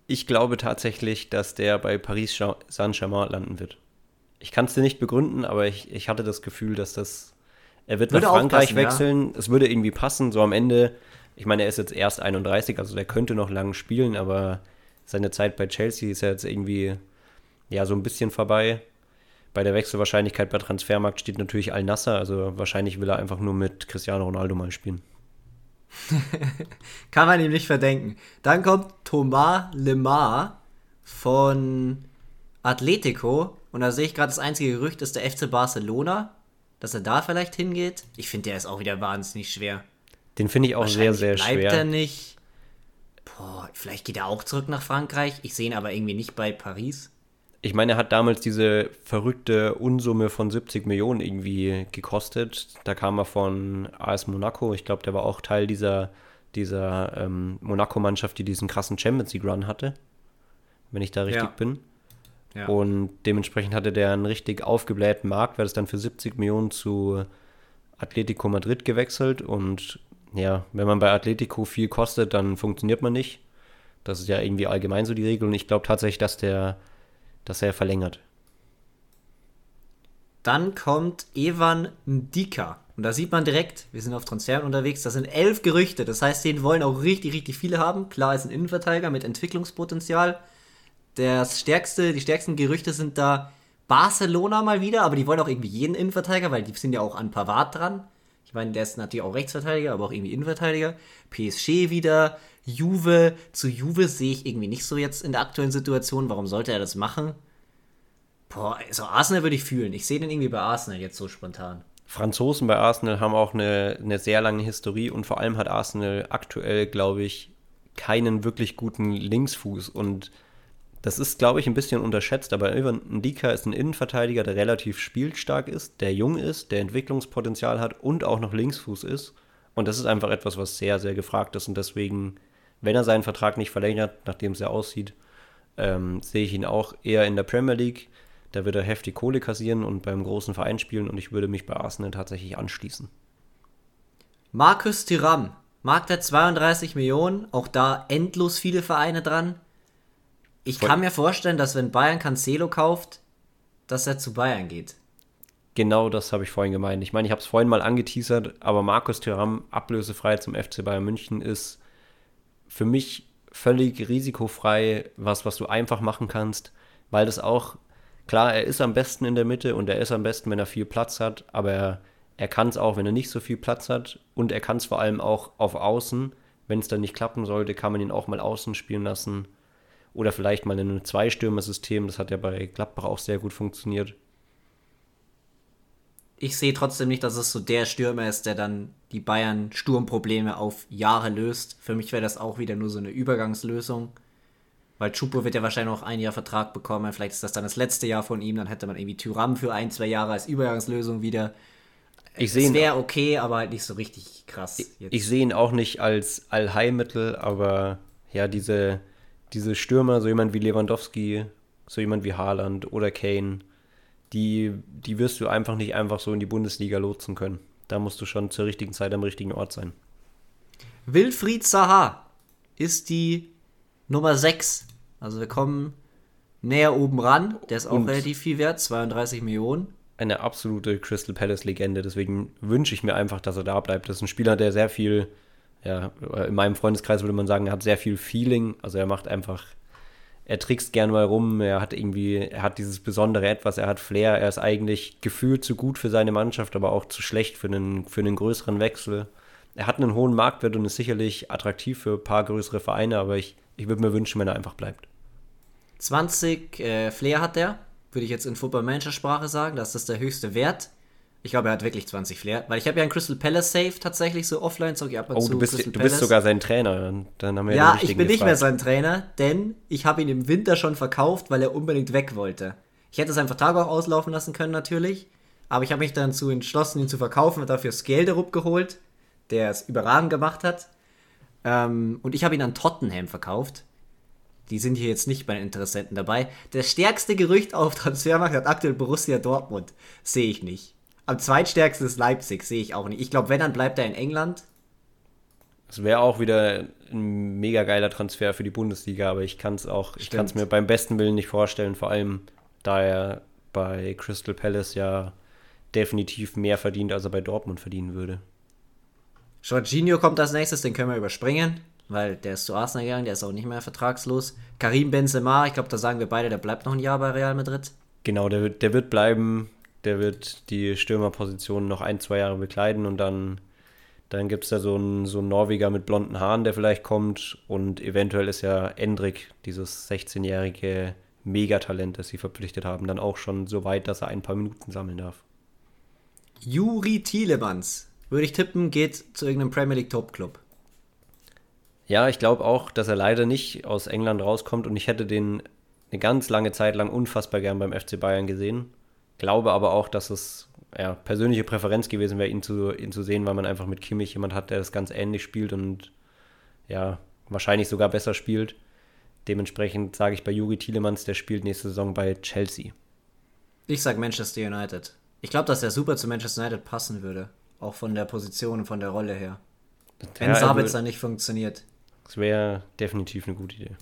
Ich glaube tatsächlich, dass der bei Paris Saint-Germain landen wird. Ich kann es dir nicht begründen, aber ich, ich hatte das Gefühl, dass das. Er wird würde nach Frankreich passen, wechseln. Ja. Es würde irgendwie passen. So am Ende, ich meine, er ist jetzt erst 31, also der könnte noch lang spielen, aber seine Zeit bei Chelsea ist ja jetzt irgendwie ja so ein bisschen vorbei. Bei der Wechselwahrscheinlichkeit bei Transfermarkt steht natürlich Al-Nasser, also wahrscheinlich will er einfach nur mit Cristiano Ronaldo mal spielen. Kann man ihm nicht verdenken. Dann kommt Thomas Lemar von Atletico. Und da sehe ich gerade, das einzige Gerücht ist der FC Barcelona, dass er da vielleicht hingeht. Ich finde, der ist auch wieder wahnsinnig schwer. Den finde ich auch sehr, sehr bleibt schwer. Bleibt er nicht. Boah, vielleicht geht er auch zurück nach Frankreich. Ich sehe ihn aber irgendwie nicht bei Paris ich meine, er hat damals diese verrückte Unsumme von 70 Millionen irgendwie gekostet. Da kam er von AS Monaco. Ich glaube, der war auch Teil dieser, dieser ähm, Monaco-Mannschaft, die diesen krassen Champions League-Run hatte. Wenn ich da richtig ja. bin. Ja. Und dementsprechend hatte der einen richtig aufgeblähten Marktwert, ist dann für 70 Millionen zu Atletico Madrid gewechselt. Und ja, wenn man bei Atletico viel kostet, dann funktioniert man nicht. Das ist ja irgendwie allgemein so die Regel. Und ich glaube tatsächlich, dass der dass er verlängert. Dann kommt Evan Ndika. Und da sieht man direkt, wir sind auf Transfern unterwegs, das sind elf Gerüchte. Das heißt, den wollen auch richtig, richtig viele haben. Klar ist ein Innenverteidiger mit Entwicklungspotenzial. Das stärkste, die stärksten Gerüchte sind da Barcelona mal wieder, aber die wollen auch irgendwie jeden Innenverteidiger, weil die sind ja auch an Pavard dran. Ich meine, der ist natürlich auch Rechtsverteidiger, aber auch irgendwie Innenverteidiger. PSG wieder, Juve, zu Juve sehe ich irgendwie nicht so jetzt in der aktuellen Situation. Warum sollte er das machen? Boah, so also Arsenal würde ich fühlen. Ich sehe den irgendwie bei Arsenal jetzt so spontan. Franzosen bei Arsenal haben auch eine, eine sehr lange Historie und vor allem hat Arsenal aktuell, glaube ich, keinen wirklich guten Linksfuß und das ist, glaube ich, ein bisschen unterschätzt, aber Ivan Ndika ist ein Innenverteidiger, der relativ spielstark ist, der jung ist, der Entwicklungspotenzial hat und auch noch Linksfuß ist. Und das ist einfach etwas, was sehr, sehr gefragt ist und deswegen wenn er seinen Vertrag nicht verlängert, nachdem es ja aussieht, ähm, sehe ich ihn auch eher in der Premier League. Da wird er heftig Kohle kassieren und beim großen Verein spielen und ich würde mich bei Arsenal tatsächlich anschließen. Markus Thuram, Markt der 32 Millionen, auch da endlos viele Vereine dran. Ich Voll. kann mir vorstellen, dass wenn Bayern Cancelo kauft, dass er zu Bayern geht. Genau das habe ich vorhin gemeint. Ich meine, ich habe es vorhin mal angeteasert, aber Markus Thuram ablösefrei zum FC Bayern München ist für mich völlig risikofrei, was, was du einfach machen kannst, weil das auch, klar, er ist am besten in der Mitte und er ist am besten, wenn er viel Platz hat, aber er, er kann es auch, wenn er nicht so viel Platz hat und er kann es vor allem auch auf Außen. Wenn es dann nicht klappen sollte, kann man ihn auch mal außen spielen lassen. Oder vielleicht mal in einem Zweistürmer-System, das hat ja bei Gladbach auch sehr gut funktioniert ich sehe trotzdem nicht, dass es so der Stürmer ist, der dann die Bayern Sturmprobleme auf Jahre löst. Für mich wäre das auch wieder nur so eine Übergangslösung. Weil Chupo wird ja wahrscheinlich noch ein Jahr Vertrag bekommen. Vielleicht ist das dann das letzte Jahr von ihm. Dann hätte man irgendwie Tyram für ein, zwei Jahre als Übergangslösung wieder. Ich sehe wäre okay, aber halt nicht so richtig krass. Ich, ich sehe ihn auch nicht als Allheilmittel, aber ja, diese, diese Stürmer, so jemand wie Lewandowski, so jemand wie Haaland oder Kane, die, die wirst du einfach nicht einfach so in die Bundesliga lotsen können. Da musst du schon zur richtigen Zeit am richtigen Ort sein. Wilfried Zaha ist die Nummer 6. Also wir kommen näher oben ran. Der ist auch Und relativ viel wert, 32 Millionen. Eine absolute Crystal Palace-Legende. Deswegen wünsche ich mir einfach, dass er da bleibt. Das ist ein Spieler, der sehr viel, ja, in meinem Freundeskreis würde man sagen, er hat sehr viel Feeling. Also er macht einfach er trickst gern mal rum, er hat irgendwie, er hat dieses besondere Etwas, er hat Flair, er ist eigentlich gefühlt zu gut für seine Mannschaft, aber auch zu schlecht für einen, für einen größeren Wechsel. Er hat einen hohen Marktwert und ist sicherlich attraktiv für ein paar größere Vereine, aber ich, ich würde mir wünschen, wenn er einfach bleibt. 20 äh, Flair hat er, würde ich jetzt in Football Manager Sprache sagen, das ist der höchste Wert. Ich glaube, er hat wirklich 20 Flair. Weil ich habe ja ein Crystal Palace Safe tatsächlich so offline, so ab und oh, zu. Du bist, Crystal du bist sogar sein Trainer. Dann haben wir ja, ich bin nicht mehr sein Trainer, denn ich habe ihn im Winter schon verkauft, weil er unbedingt weg wollte. Ich hätte seinen Vertrag auch auslaufen lassen können, natürlich. Aber ich habe mich dann zu entschlossen, ihn zu verkaufen und dafür Skelderup geholt, der es überragend gemacht hat. Ähm, und ich habe ihn an Tottenham verkauft. Die sind hier jetzt nicht bei den Interessenten dabei. Das stärkste Gerücht auf Transfermarkt hat aktuell Borussia Dortmund. Sehe ich nicht. Am zweitstärksten ist Leipzig, sehe ich auch nicht. Ich glaube, wenn, dann bleibt er in England. Das wäre auch wieder ein mega geiler Transfer für die Bundesliga, aber ich kann es auch, Stimmt. ich kann es mir beim besten Willen nicht vorstellen, vor allem da er bei Crystal Palace ja definitiv mehr verdient, als er bei Dortmund verdienen würde. Jorginho kommt als nächstes, den können wir überspringen, weil der ist zu Arsenal gegangen, der ist auch nicht mehr vertragslos. Karim Benzema, ich glaube, da sagen wir beide, der bleibt noch ein Jahr bei Real Madrid. Genau, der, der wird bleiben, der wird die Stürmerposition noch ein, zwei Jahre bekleiden und dann, dann gibt es da so einen, so einen Norweger mit blonden Haaren, der vielleicht kommt und eventuell ist ja Endrik, dieses 16-jährige Megatalent, das sie verpflichtet haben, dann auch schon so weit, dass er ein paar Minuten sammeln darf. Juri Tielemans, würde ich tippen, geht zu irgendeinem Premier League Top Club. Ja, ich glaube auch, dass er leider nicht aus England rauskommt und ich hätte den eine ganz lange Zeit lang unfassbar gern beim FC Bayern gesehen. Glaube aber auch, dass es ja, persönliche Präferenz gewesen wäre, ihn zu, ihn zu sehen, weil man einfach mit Kimmich jemand hat, der das ganz ähnlich spielt und ja, wahrscheinlich sogar besser spielt. Dementsprechend sage ich bei Juri Tielemans, der spielt nächste Saison bei Chelsea. Ich sage Manchester United. Ich glaube, dass er super zu Manchester United passen würde. Auch von der Position und von der Rolle her. Wenn ja, Sabitzer nicht funktioniert. Das wäre definitiv eine gute Idee.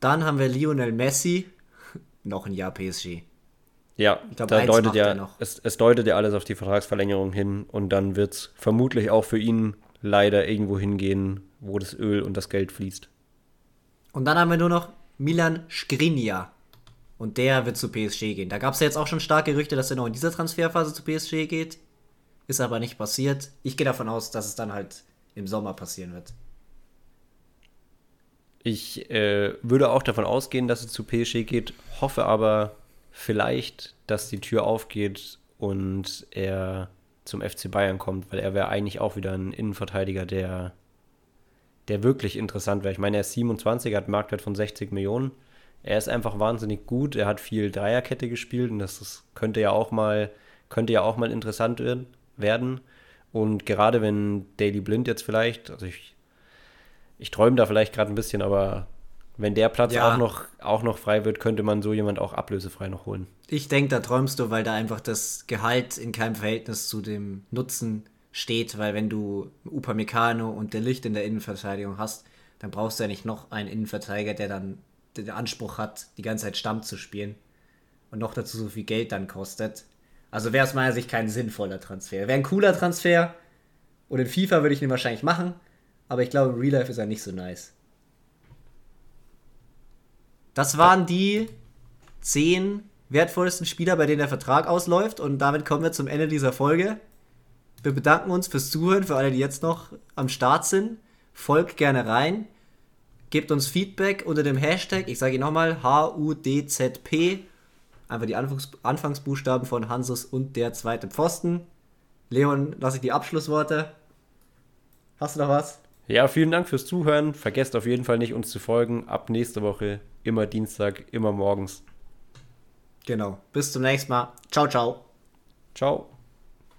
Dann haben wir Lionel Messi. noch ein Jahr PSG. Ja, glaub, da deutet ja, es, es deutet ja alles auf die Vertragsverlängerung hin und dann wird es vermutlich auch für ihn leider irgendwo hingehen, wo das Öl und das Geld fließt. Und dann haben wir nur noch Milan Skriniar. Und der wird zu PSG gehen. Da gab es ja jetzt auch schon starke Gerüchte, dass er noch in dieser Transferphase zu PSG geht. Ist aber nicht passiert. Ich gehe davon aus, dass es dann halt im Sommer passieren wird. Ich äh, würde auch davon ausgehen, dass es zu PSG geht, hoffe aber vielleicht, dass die Tür aufgeht und er zum FC Bayern kommt, weil er wäre eigentlich auch wieder ein Innenverteidiger, der der wirklich interessant wäre. Ich meine, er ist 27, hat einen Marktwert von 60 Millionen. Er ist einfach wahnsinnig gut. Er hat viel Dreierkette gespielt und das ist, könnte ja auch mal, könnte ja auch mal interessant werden. Und gerade wenn Daily Blind jetzt vielleicht, also ich, ich träume da vielleicht gerade ein bisschen, aber wenn der Platz ja. auch, noch, auch noch frei wird, könnte man so jemand auch ablösefrei noch holen. Ich denke, da träumst du, weil da einfach das Gehalt in keinem Verhältnis zu dem Nutzen steht, weil wenn du Upamecano und der Licht in der Innenverteidigung hast, dann brauchst du ja nicht noch einen Innenverteidiger, der dann den Anspruch hat, die ganze Zeit Stamm zu spielen und noch dazu so viel Geld dann kostet. Also wäre aus meiner Sicht kein sinnvoller Transfer. Wäre ein cooler Transfer und in FIFA würde ich ihn wahrscheinlich machen, aber ich glaube, im Real Life ist er nicht so nice. Das waren die zehn wertvollsten Spieler, bei denen der Vertrag ausläuft und damit kommen wir zum Ende dieser Folge. Wir bedanken uns fürs Zuhören, für alle, die jetzt noch am Start sind. Folgt gerne rein. Gebt uns Feedback unter dem Hashtag, ich sage ihn nochmal, HUDZP. Einfach die Anfangs Anfangsbuchstaben von Hansus und der zweite Pfosten. Leon, lasse ich die Abschlussworte. Hast du noch was? Ja, vielen Dank fürs Zuhören. Vergesst auf jeden Fall nicht, uns zu folgen. Ab nächste Woche, immer Dienstag, immer morgens. Genau. Bis zum nächsten Mal. Ciao, ciao. Ciao.